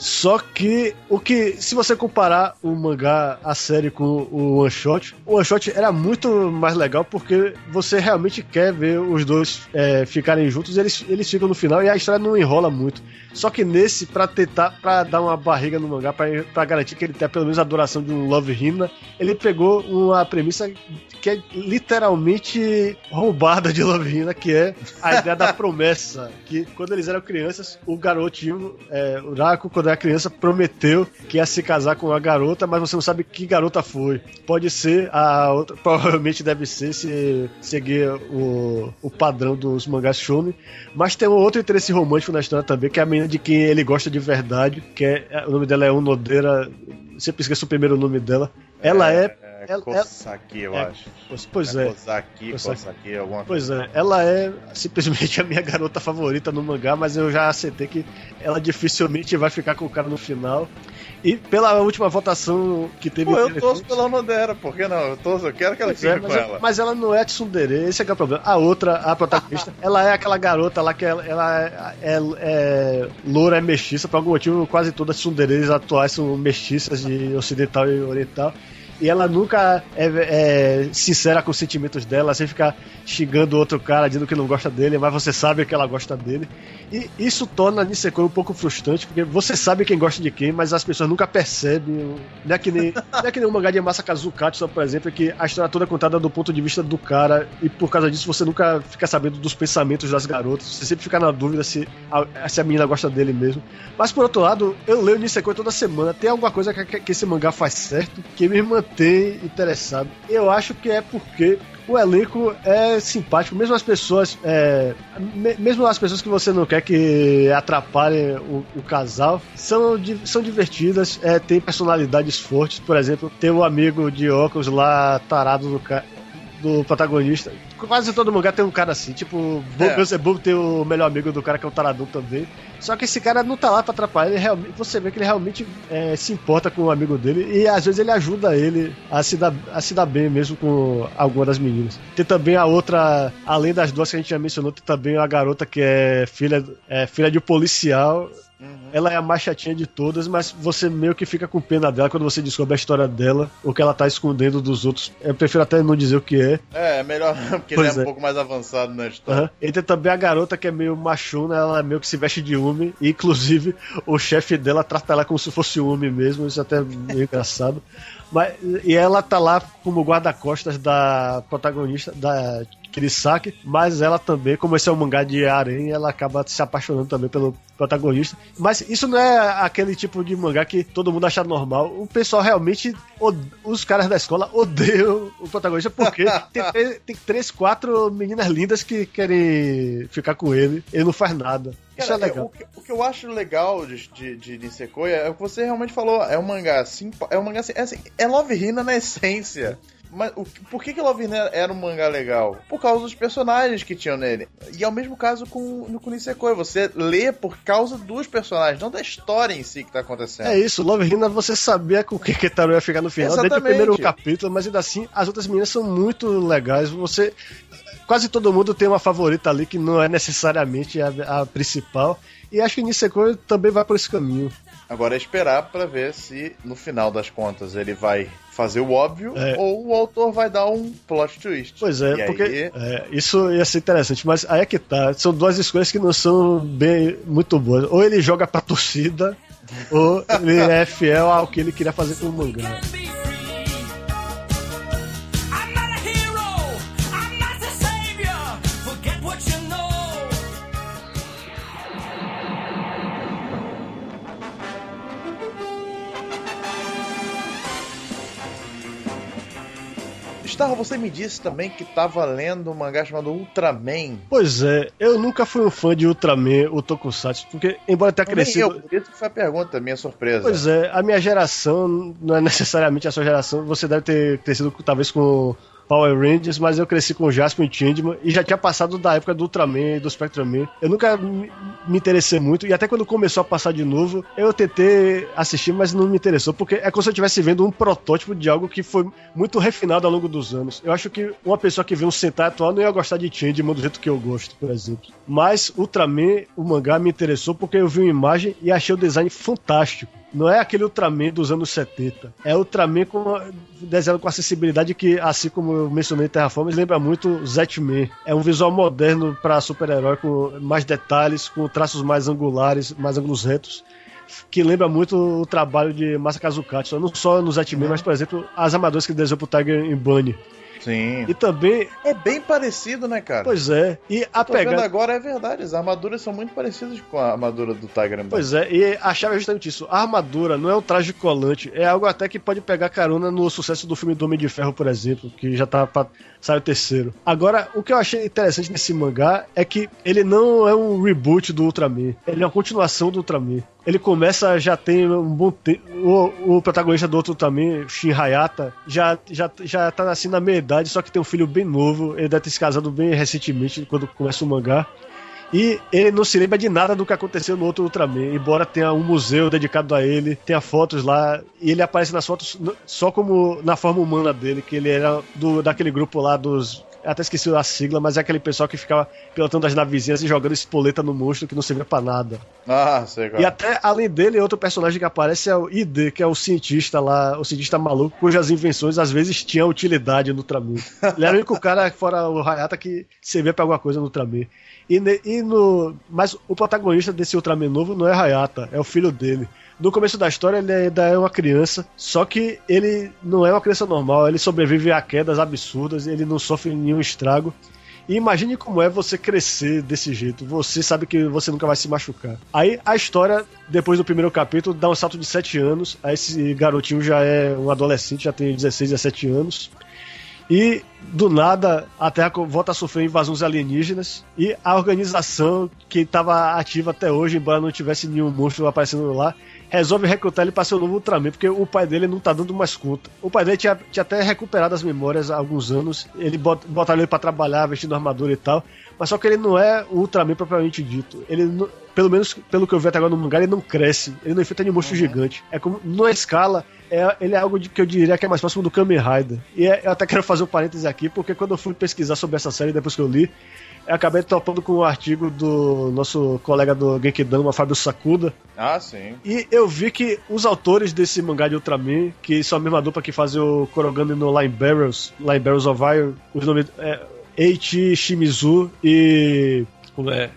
Só que o que, se você comparar o mangá, a série com o One Shot, o One Shot era muito mais legal porque você realmente quer ver os dois é, ficarem juntos, eles, eles ficam no final e a história não enrola muito. Só que nesse, para tentar, para dar uma barriga no mangá, para garantir que ele tenha pelo menos a duração de um Love Hina, ele pegou uma premissa que é literalmente roubada de Love Hina, que é a ideia da promessa. Que quando eles eram crianças, o garotinho, é, o Raku, quando a criança prometeu que ia se casar com a garota, mas você não sabe que garota foi. Pode ser a outra, provavelmente deve ser se seguir o, o padrão dos mangás shonen, mas tem um outro interesse romântico na história também, que é a menina de quem ele gosta de verdade, que é o nome dela é Unodera, sempre esqueço o primeiro nome dela. Ela é, é é Kosaki, eu é, acho. Pois é. Kosaki, Kosaki, alguma Pois é, ela é simplesmente a minha garota favorita no mangá, mas eu já aceitei que ela dificilmente vai ficar com o cara no final. E pela última votação que teve. Pô, eu torço pela Nodera, por que não? Eu, torço, eu quero que ela fique é, com ela. Mas ela não é tsundere, esse é, que é o problema. A outra, a protagonista, ela é aquela garota lá que ela, ela é, é, é, loura, é mestiça, por algum motivo quase todas as tsunderes atuais são mestiças de ocidental e oriental. E ela nunca é, é, sincera com os sentimentos dela, sem ficar xingando outro cara, dizendo que não gosta dele, mas você sabe que ela gosta dele. E isso torna a Nisekoi um pouco frustrante, porque você sabe quem gosta de quem, mas as pessoas nunca percebem. Não é que nem, não é que nem um mangá de Masa Kazukatsu, por exemplo, que a história toda é contada do ponto de vista do cara, e por causa disso você nunca fica sabendo dos pensamentos das garotas, você sempre fica na dúvida se a, se a menina gosta dele mesmo. Mas por outro lado, eu leio Nisekoi toda semana, tem alguma coisa que, que esse mangá faz certo, que me mantém interessado. Eu acho que é porque o elenco é simpático, mesmo as pessoas, é, mesmo as pessoas que você não quer que atrapalhem o, o casal, são, são divertidas, é, tem personalidades fortes, por exemplo, tem um amigo de óculos lá, tarado do, do protagonista. Quase todo lugar tem um cara assim, tipo, é. Beelzebub tem o melhor amigo do cara que é o taradão também. Só que esse cara não tá lá pra atrapalhar, ele realmente, você vê que ele realmente é, se importa com o amigo dele e às vezes ele ajuda ele a se dar, a se dar bem mesmo com alguma das meninas. Tem também a outra, além das duas que a gente já mencionou, tem também a garota que é filha, é, filha de um policial Uhum. Ela é a mais chatinha de todas, mas você meio que fica com pena dela quando você descobre a história dela, o que ela tá escondendo dos outros. Eu prefiro até não dizer o que é. É, é melhor, porque pois ele é, é, um pouco mais avançado na história. Uhum. E tem também a garota que é meio machuna, ela é meio que se veste de homem, e inclusive o chefe dela trata ela como se fosse homem mesmo, isso é até meio engraçado. Mas, e ela tá lá como guarda-costas da protagonista, da Kirisaki, mas ela também, como esse é um mangá de harem, ela acaba se apaixonando também pelo protagonista. Mas isso não é aquele tipo de mangá que todo mundo acha normal. O pessoal realmente, os caras da escola odeiam o protagonista porque tem, tem três, quatro meninas lindas que querem ficar com ele. Ele não faz nada. Cara, Isso é legal. O que, o que, eu acho legal de, de, de Nisekoi é o que você realmente falou. É um mangá assim. É um mangá assim. É, assim, é Love Hina na essência. Mas o, por que, que Love Hina era um mangá legal? Por causa dos personagens que tinham nele. E é o mesmo caso com, no Kunisekoi. Você lê por causa dos personagens, não da história em si que tá acontecendo. É isso, Love Hina você sabia com o que Ketaru ia ficar no final, Exatamente. desde o primeiro capítulo, mas ainda assim, as outras meninas são muito legais. Você quase todo mundo tem uma favorita ali que não é necessariamente a, a principal. E acho que Nisekoi também vai por esse caminho. Agora é esperar para ver se no final das contas ele vai fazer o óbvio é. ou o autor vai dar um plot twist. Pois é, e porque aí... é, isso ia ser interessante, mas aí é que tá. São duas escolhas que não são bem muito boas. Ou ele joga pra torcida, ou ele é fiel ao que ele queria fazer com o mangá. Gustavo, você me disse também que estava lendo um mangá chamado Ultraman. Pois é, eu nunca fui um fã de Ultraman, o Tokusatsu, porque embora tenha crescido... Eu, por isso que foi a pergunta, minha surpresa. Pois é, a minha geração não é necessariamente a sua geração, você deve ter crescido talvez com Power Rangers, mas eu cresci com Jasper e Changeman e já tinha passado da época do Ultraman e do Spectraman. Eu nunca me interessei muito e até quando começou a passar de novo, eu tentei assistir, mas não me interessou, porque é como se eu estivesse vendo um protótipo de algo que foi muito refinado ao longo dos anos. Eu acho que uma pessoa que vê um Sentai atual não ia gostar de Changeman do jeito que eu gosto, por exemplo. Mas Ultraman, o mangá, me interessou porque eu vi uma imagem e achei o design fantástico. Não é aquele Ultraman dos anos 70. É Ultraman com desenho com acessibilidade que, assim como eu mencionei em Terraformers, lembra muito Zetman. É um visual moderno para super-herói com mais detalhes, com traços mais angulares, mais ângulos retos que lembra muito o trabalho de Masa Kazukatsu, não só no Zetman, uhum. mas, por exemplo, as armaduras que desenhou pro Tiger em Bunny. Sim. E também. É bem parecido, né, cara? Pois é. E a pegada. agora é verdade, as armaduras são muito parecidas com a armadura do Tiger Pois é, e a chave é justamente isso. A armadura não é um traje colante, é algo até que pode pegar carona no sucesso do filme do Homem de Ferro, por exemplo, que já tá pra sair o terceiro. Agora, o que eu achei interessante nesse mangá é que ele não é um reboot do Ultraman, ele é uma continuação do Ultraman. Ele começa, já tem um bom tempo. O, o, protagonista do outro também, Shin Hayata, já, já, já tá assim na meia idade, só que tem um filho bem novo. Ele deve ter se casado bem recentemente, quando começa o mangá. E ele não se lembra de nada do que aconteceu no outro Ultraman, embora tenha um museu dedicado a ele, tenha fotos lá, e ele aparece nas fotos só como na forma humana dele, que ele era do, daquele grupo lá dos até esqueci a sigla, mas é aquele pessoal que ficava pilotando as navezinhas e jogando espoleta no monstro que não servia pra nada. Ah, sei qual. E até, além dele, outro personagem que aparece é o ID, que é o cientista lá, o cientista maluco, cujas invenções às vezes tinham utilidade no Ultraman. Ele era o único cara, fora o Hayata, que servia pra alguma coisa no Ultraman. E, e no, mas o protagonista desse Ultraman novo não é Hayata, é o filho dele. No começo da história ele ainda é uma criança, só que ele não é uma criança normal, ele sobrevive a quedas absurdas, ele não sofre nenhum estrago. E imagine como é você crescer desse jeito. Você sabe que você nunca vai se machucar. Aí a história, depois do primeiro capítulo, dá um salto de 7 anos. Aí esse garotinho já é um adolescente, já tem 16, 17 anos. E do nada a Terra volta a sofrer invasões alienígenas e a organização que estava ativa até hoje, embora não tivesse nenhum monstro aparecendo lá, resolve recrutar ele para ser o novo Ultraman, porque o pai dele não tá dando mais conta. O pai dele tinha, tinha até recuperado as memórias há alguns anos, ele bot, botaram ele para trabalhar, vestindo armadura e tal, mas só que ele não é o Ultraman propriamente dito. Ele, pelo menos pelo que eu vi até agora no mangá, ele não cresce, ele não enfrenta nenhum monstro uhum. gigante. É como, numa escala, é, ele é algo de, que eu diria que é mais próximo do Kamen Rider. E é, eu até quero fazer um parêntese aqui, porque quando eu fui pesquisar sobre essa série, depois que eu li, eu acabei topando com um artigo do nosso colega do Genkidama, Fábio Sakuda. Ah, sim. E eu vi que os autores desse mangá de Ultraman, que são a mesma dupla que fazem o Korogami no Line Barrels, Line Barrels of Iron, os nomes é Eiichi Shimizu e... Como é?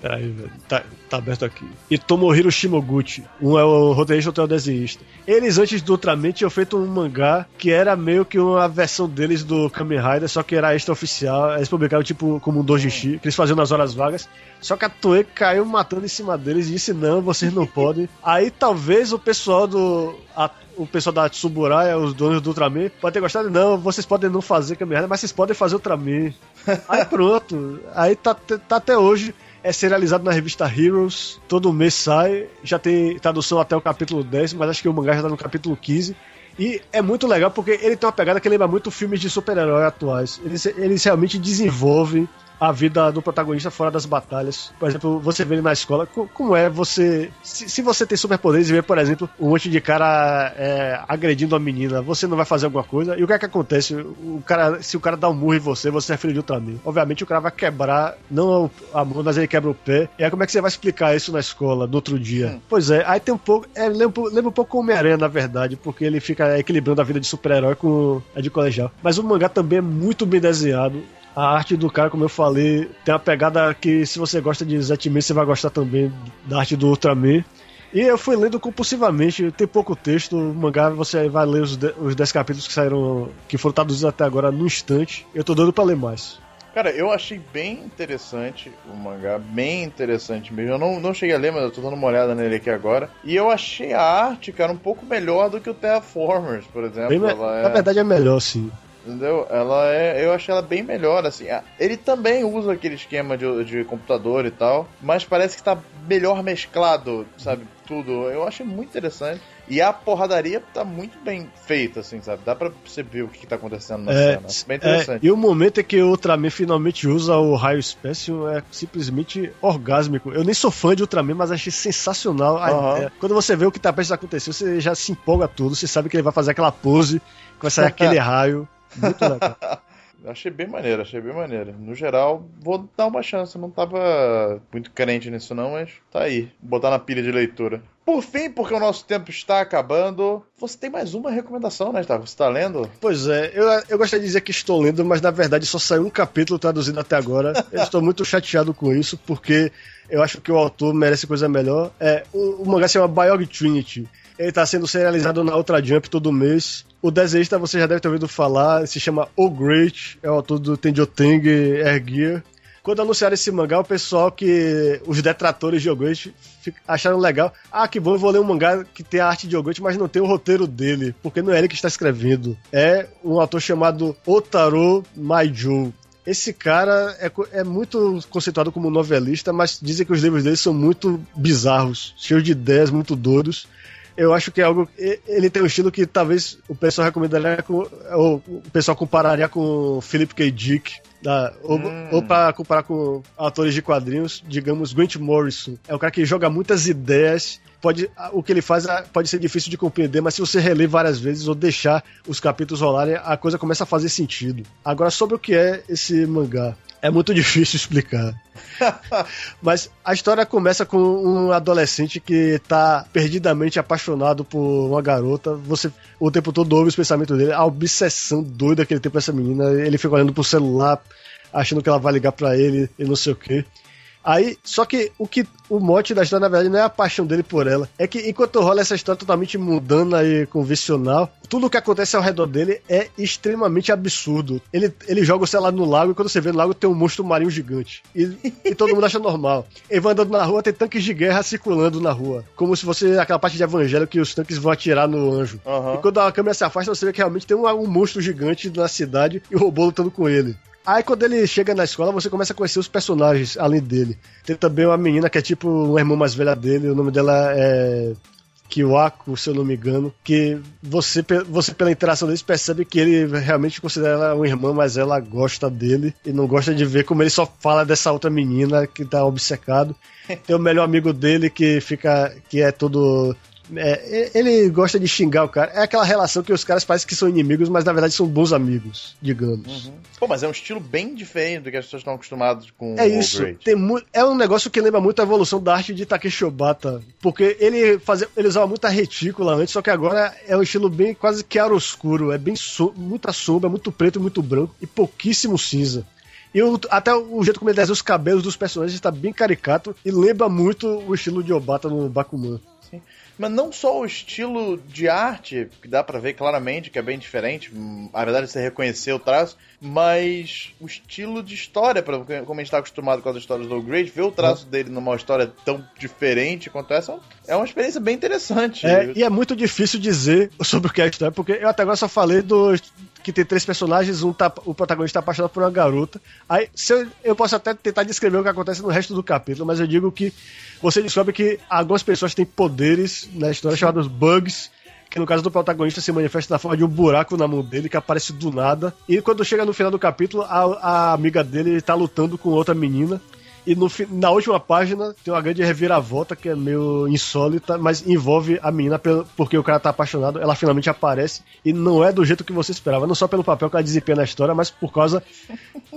Peraí, velho. Tá, tá aberto aqui. E Tomohiro Shimoguchi. Um é o roteirista, outro é o desenhista. Eles, antes do Ultraman, tinham feito um mangá que era meio que uma versão deles do Kamen Rider, só que era extra-oficial. Eles publicaram, tipo, como um dojishi, que eles faziam nas horas vagas. Só que a Toei caiu matando em cima deles e disse, não, vocês não podem. Aí, talvez, o pessoal do... A, o pessoal da Tsuburaya, os donos do Ultraman, pode ter gostado, não, vocês podem não fazer Kamen Rider, mas vocês podem fazer Ultraman. Aí pronto. Aí tá, tá até hoje é serializado na revista Heroes, todo mês sai, já tem tradução até o capítulo 10, mas acho que o mangá já tá no capítulo 15. E é muito legal porque ele tem uma pegada que lembra muito filmes de super-herói atuais. Eles realmente desenvolvem a vida do protagonista fora das batalhas. Por exemplo, você vê ele na escola, como é você. Se, se você tem superpoderes e vê, por exemplo, um monte de cara é, agredindo a menina, você não vai fazer alguma coisa. E o que é que acontece? O cara, se o cara dá um murro em você, você é filho de Ultraman. Obviamente o cara vai quebrar, não a mão, mas ele quebra o pé. E aí como é que você vai explicar isso na escola, no outro dia? Hum. Pois é, aí tem um pouco. É, lembra, lembra um pouco o Homem-Aranha, na verdade, porque ele fica equilibrando a vida de super-herói com a de colegial. Mas o mangá também é muito bem desenhado. A arte do cara, como eu falei, tem uma pegada que se você gosta de Zetman, você vai gostar também da arte do Ultraman. E eu fui lendo compulsivamente, tem pouco texto, o mangá você vai ler os 10 capítulos que saíram, que foram traduzidos até agora no instante. Eu tô doido pra ler mais. Cara, eu achei bem interessante o mangá, bem interessante mesmo. Eu não, não cheguei a ler, mas eu tô dando uma olhada nele aqui agora. E eu achei a arte, cara, um pouco melhor do que o Terraformers, por exemplo. Bem, é... Na verdade é melhor, sim. Entendeu? Ela é. Eu achei ela bem melhor, assim. Ele também usa aquele esquema de, de computador e tal, mas parece que tá melhor mesclado, sabe? Tudo. Eu achei muito interessante. E a porradaria tá muito bem feita, assim, sabe? Dá pra perceber o que, que tá acontecendo na é, cena. Bem interessante. É, e o momento é que o Ultraman finalmente usa o raio Special é simplesmente orgásmico. Eu nem sou fã de Ultraman, mas achei sensacional. Uhum. quando você vê o que tá prestes a acontecer, você já se empolga tudo, você sabe que ele vai fazer aquela pose, que vai sair aquele raio. Muito legal. achei bem maneiro, achei bem maneiro. No geral, vou dar uma chance. Não tava muito crente nisso, não, mas tá aí. Vou botar na pilha de leitura. Por fim, porque o nosso tempo está acabando, você tem mais uma recomendação, né, Gustavo? Você está lendo? Pois é, eu, eu gostaria de dizer que estou lendo, mas na verdade só saiu um capítulo traduzido até agora. Eu estou muito chateado com isso, porque eu acho que o autor merece coisa melhor. É, o, o mangá se chama Biog Trinity. Ele está sendo serializado na Ultra Jump todo mês. O desenhista você já deve ter ouvido falar, se chama O Great, é o autor do Tenjoteng Air Gear. Quando anunciaram esse mangá, o pessoal que. Os detratores de Ogretti acharam legal. Ah, que bom, eu vou ler um mangá que tem a arte de Ogretti, mas não tem o roteiro dele, porque não é ele que está escrevendo. É um autor chamado Otaro Maiju. Esse cara é, é muito conceituado como novelista, mas dizem que os livros dele são muito bizarros, cheios de ideias, muito doidos. Eu acho que é algo. Ele tem um estilo que talvez o pessoal recomendaria com. Ou o pessoal compararia com Philip K. Dick. Da, ou, hum. ou para comparar com atores de quadrinhos, digamos, Grant Morrison. É um cara que joga muitas ideias pode o que ele faz pode ser difícil de compreender, mas se você reler várias vezes ou deixar os capítulos rolarem, a coisa começa a fazer sentido. Agora, sobre o que é esse mangá. É muito difícil explicar. Mas a história começa com um adolescente que está perdidamente apaixonado por uma garota. Você o tempo todo ouve os pensamentos dele, a obsessão doida que ele tem por essa menina. Ele fica olhando pro celular, achando que ela vai ligar para ele e não sei o que. Aí, só que o que o mote da história, na verdade, não é a paixão dele por ela. É que enquanto rola essa história totalmente mundana e convencional, tudo o que acontece ao redor dele é extremamente absurdo. Ele, ele joga o celular no lago e quando você vê no lago tem um monstro marinho gigante. E, e todo mundo acha normal. Ele vai andando na rua, tem tanques de guerra circulando na rua. Como se fosse aquela parte de evangelho que os tanques vão atirar no anjo. Uhum. E quando a câmera se afasta, você vê que realmente tem um, um monstro gigante na cidade e o robô lutando com ele. Aí quando ele chega na escola, você começa a conhecer os personagens além dele. Tem também uma menina que é tipo uma irmã mais velha dele, o nome dela é Kiwako, se eu não me engano, que você, você pela interação deles percebe que ele realmente considera ela uma irmã, mas ela gosta dele e não gosta de ver como ele só fala dessa outra menina que tá obcecado. Tem o melhor amigo dele que fica que é todo é, ele gosta de xingar o cara. É aquela relação que os caras parecem que são inimigos, mas na verdade são bons amigos, digamos. Uhum. Pô, mas é um estilo bem diferente do que as pessoas estão acostumadas com é o isso. Tem é um negócio que lembra muito a evolução da arte de Takeshi Obata. Porque ele, fazia, ele usava muita retícula antes, só que agora é um estilo bem quase que escuro. É bem so, muita sombra, muito preto, muito branco e pouquíssimo cinza. E o, até o jeito como ele desenha os cabelos dos personagens está bem caricato e lembra muito o estilo de Obata no Bakuman mas não só o estilo de arte, que dá para ver claramente que é bem diferente, a verdade é você reconhecer o traço, mas o estilo de história, como a gente está acostumado com as histórias do Great, ver o traço uhum. dele numa história tão diferente quanto essa é uma experiência bem interessante. É, e é muito difícil dizer sobre o que é a história, porque eu até agora só falei do que tem três personagens, um tá, o protagonista está apaixonado por uma garota. Aí eu, eu posso até tentar descrever o que acontece no resto do capítulo, mas eu digo que você descobre que algumas pessoas têm poderes na história chamados bugs, que no caso do protagonista se manifesta na forma de um buraco na mão dele que aparece do nada. E quando chega no final do capítulo, a, a amiga dele está lutando com outra menina. E no, na última página tem uma grande reviravolta que é meio insólita, mas envolve a menina porque o cara tá apaixonado. Ela finalmente aparece e não é do jeito que você esperava. Não só pelo papel que ela desempenha na história, mas por causa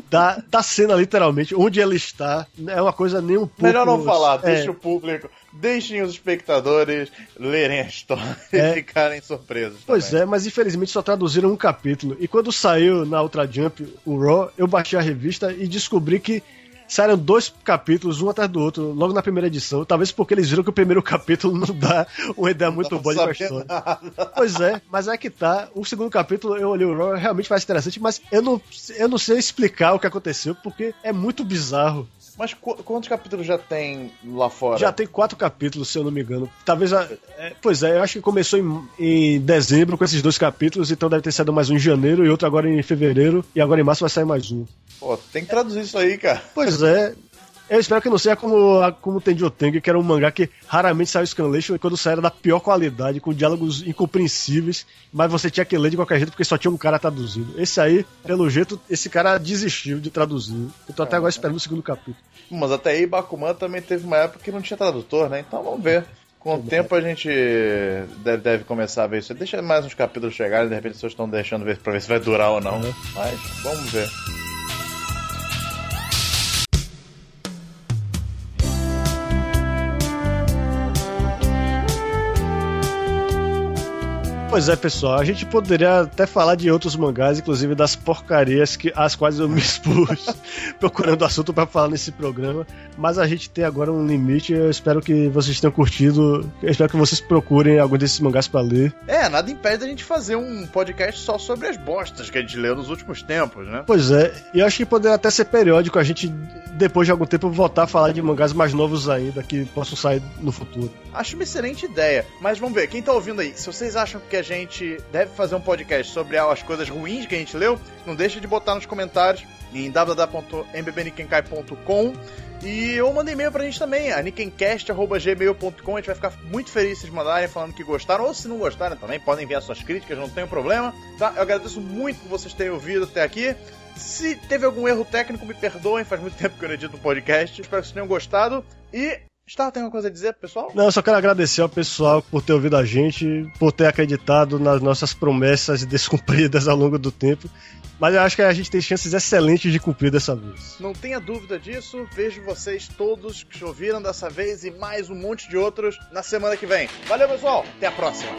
da, da cena, literalmente. Onde ela está. É uma coisa nem um pouco. Melhor não falar, é... deixa o público. Deixem os espectadores lerem a história é. e ficarem surpresos. Pois também. é, mas infelizmente só traduziram um capítulo. E quando saiu na Ultra Jump o Raw, eu baixei a revista e descobri que saíram dois capítulos, um atrás do outro, logo na primeira edição. Talvez porque eles viram que o primeiro capítulo não dá uma ideia não muito boa de uma história. Nada. Pois é, mas é que tá. O segundo capítulo, eu olhei o Raw, realmente faz interessante, mas eu não, eu não sei explicar o que aconteceu, porque é muito bizarro. Mas qu quantos capítulos já tem lá fora? Já tem quatro capítulos, se eu não me engano. Talvez. A, é, pois é, eu acho que começou em, em, dezembro com esses dois capítulos, então deve ter saído mais um em janeiro e outro agora em fevereiro, e agora em março vai sair mais um. Pô, tem que traduzir isso aí, cara. Pois é. Eu espero que não seja como, como Tenjo Teng, que era um mangá que raramente saiu Scanlation e quando saiu era da pior qualidade, com diálogos incompreensíveis, mas você tinha que ler de qualquer jeito porque só tinha um cara traduzindo. Esse aí, pelo jeito, esse cara desistiu de traduzir. Eu tô até agora esperando o segundo capítulo. Mas até aí Bakuman também teve uma época que não tinha tradutor, né? Então vamos ver. Com o tempo a gente deve, deve, começar a ver isso. Deixa mais uns capítulos chegarem, de repente as pessoas estão deixando ver, pra ver se vai durar ou não. Uhum. Mas vamos ver. Pois é, pessoal, a gente poderia até falar de outros mangás, inclusive das porcarias que, as quais eu me expus procurando assunto para falar nesse programa, mas a gente tem agora um limite. Eu espero que vocês tenham curtido. Eu espero que vocês procurem algum desses mangás para ler. É, nada impede a gente fazer um podcast só sobre as bostas que a gente leu nos últimos tempos, né? Pois é, e eu acho que poderia até ser periódico a gente, depois de algum tempo, voltar a falar de mangás mais novos ainda, que possam sair no futuro. Acho uma excelente ideia, mas vamos ver, quem tá ouvindo aí, se vocês acham que a gente deve fazer um podcast sobre as coisas ruins que a gente leu, não deixa de botar nos comentários em www.mbbnikenkai.com e ou manda e-mail pra gente também, a. A gente vai ficar muito feliz se mandarem falando que gostaram, ou se não gostaram também, podem enviar suas críticas, não tem problema. Tá? Eu agradeço muito por vocês terem ouvido até aqui. Se teve algum erro técnico, me perdoem, faz muito tempo que eu não edito um podcast. Espero que vocês tenham gostado. E Star, tem alguma coisa a dizer, pessoal? Não, eu só quero agradecer ao pessoal por ter ouvido a gente, por ter acreditado nas nossas promessas descumpridas ao longo do tempo. Mas eu acho que a gente tem chances excelentes de cumprir dessa vez. Não tenha dúvida disso. Vejo vocês todos que ouviram dessa vez e mais um monte de outros na semana que vem. Valeu, pessoal. Até a próxima.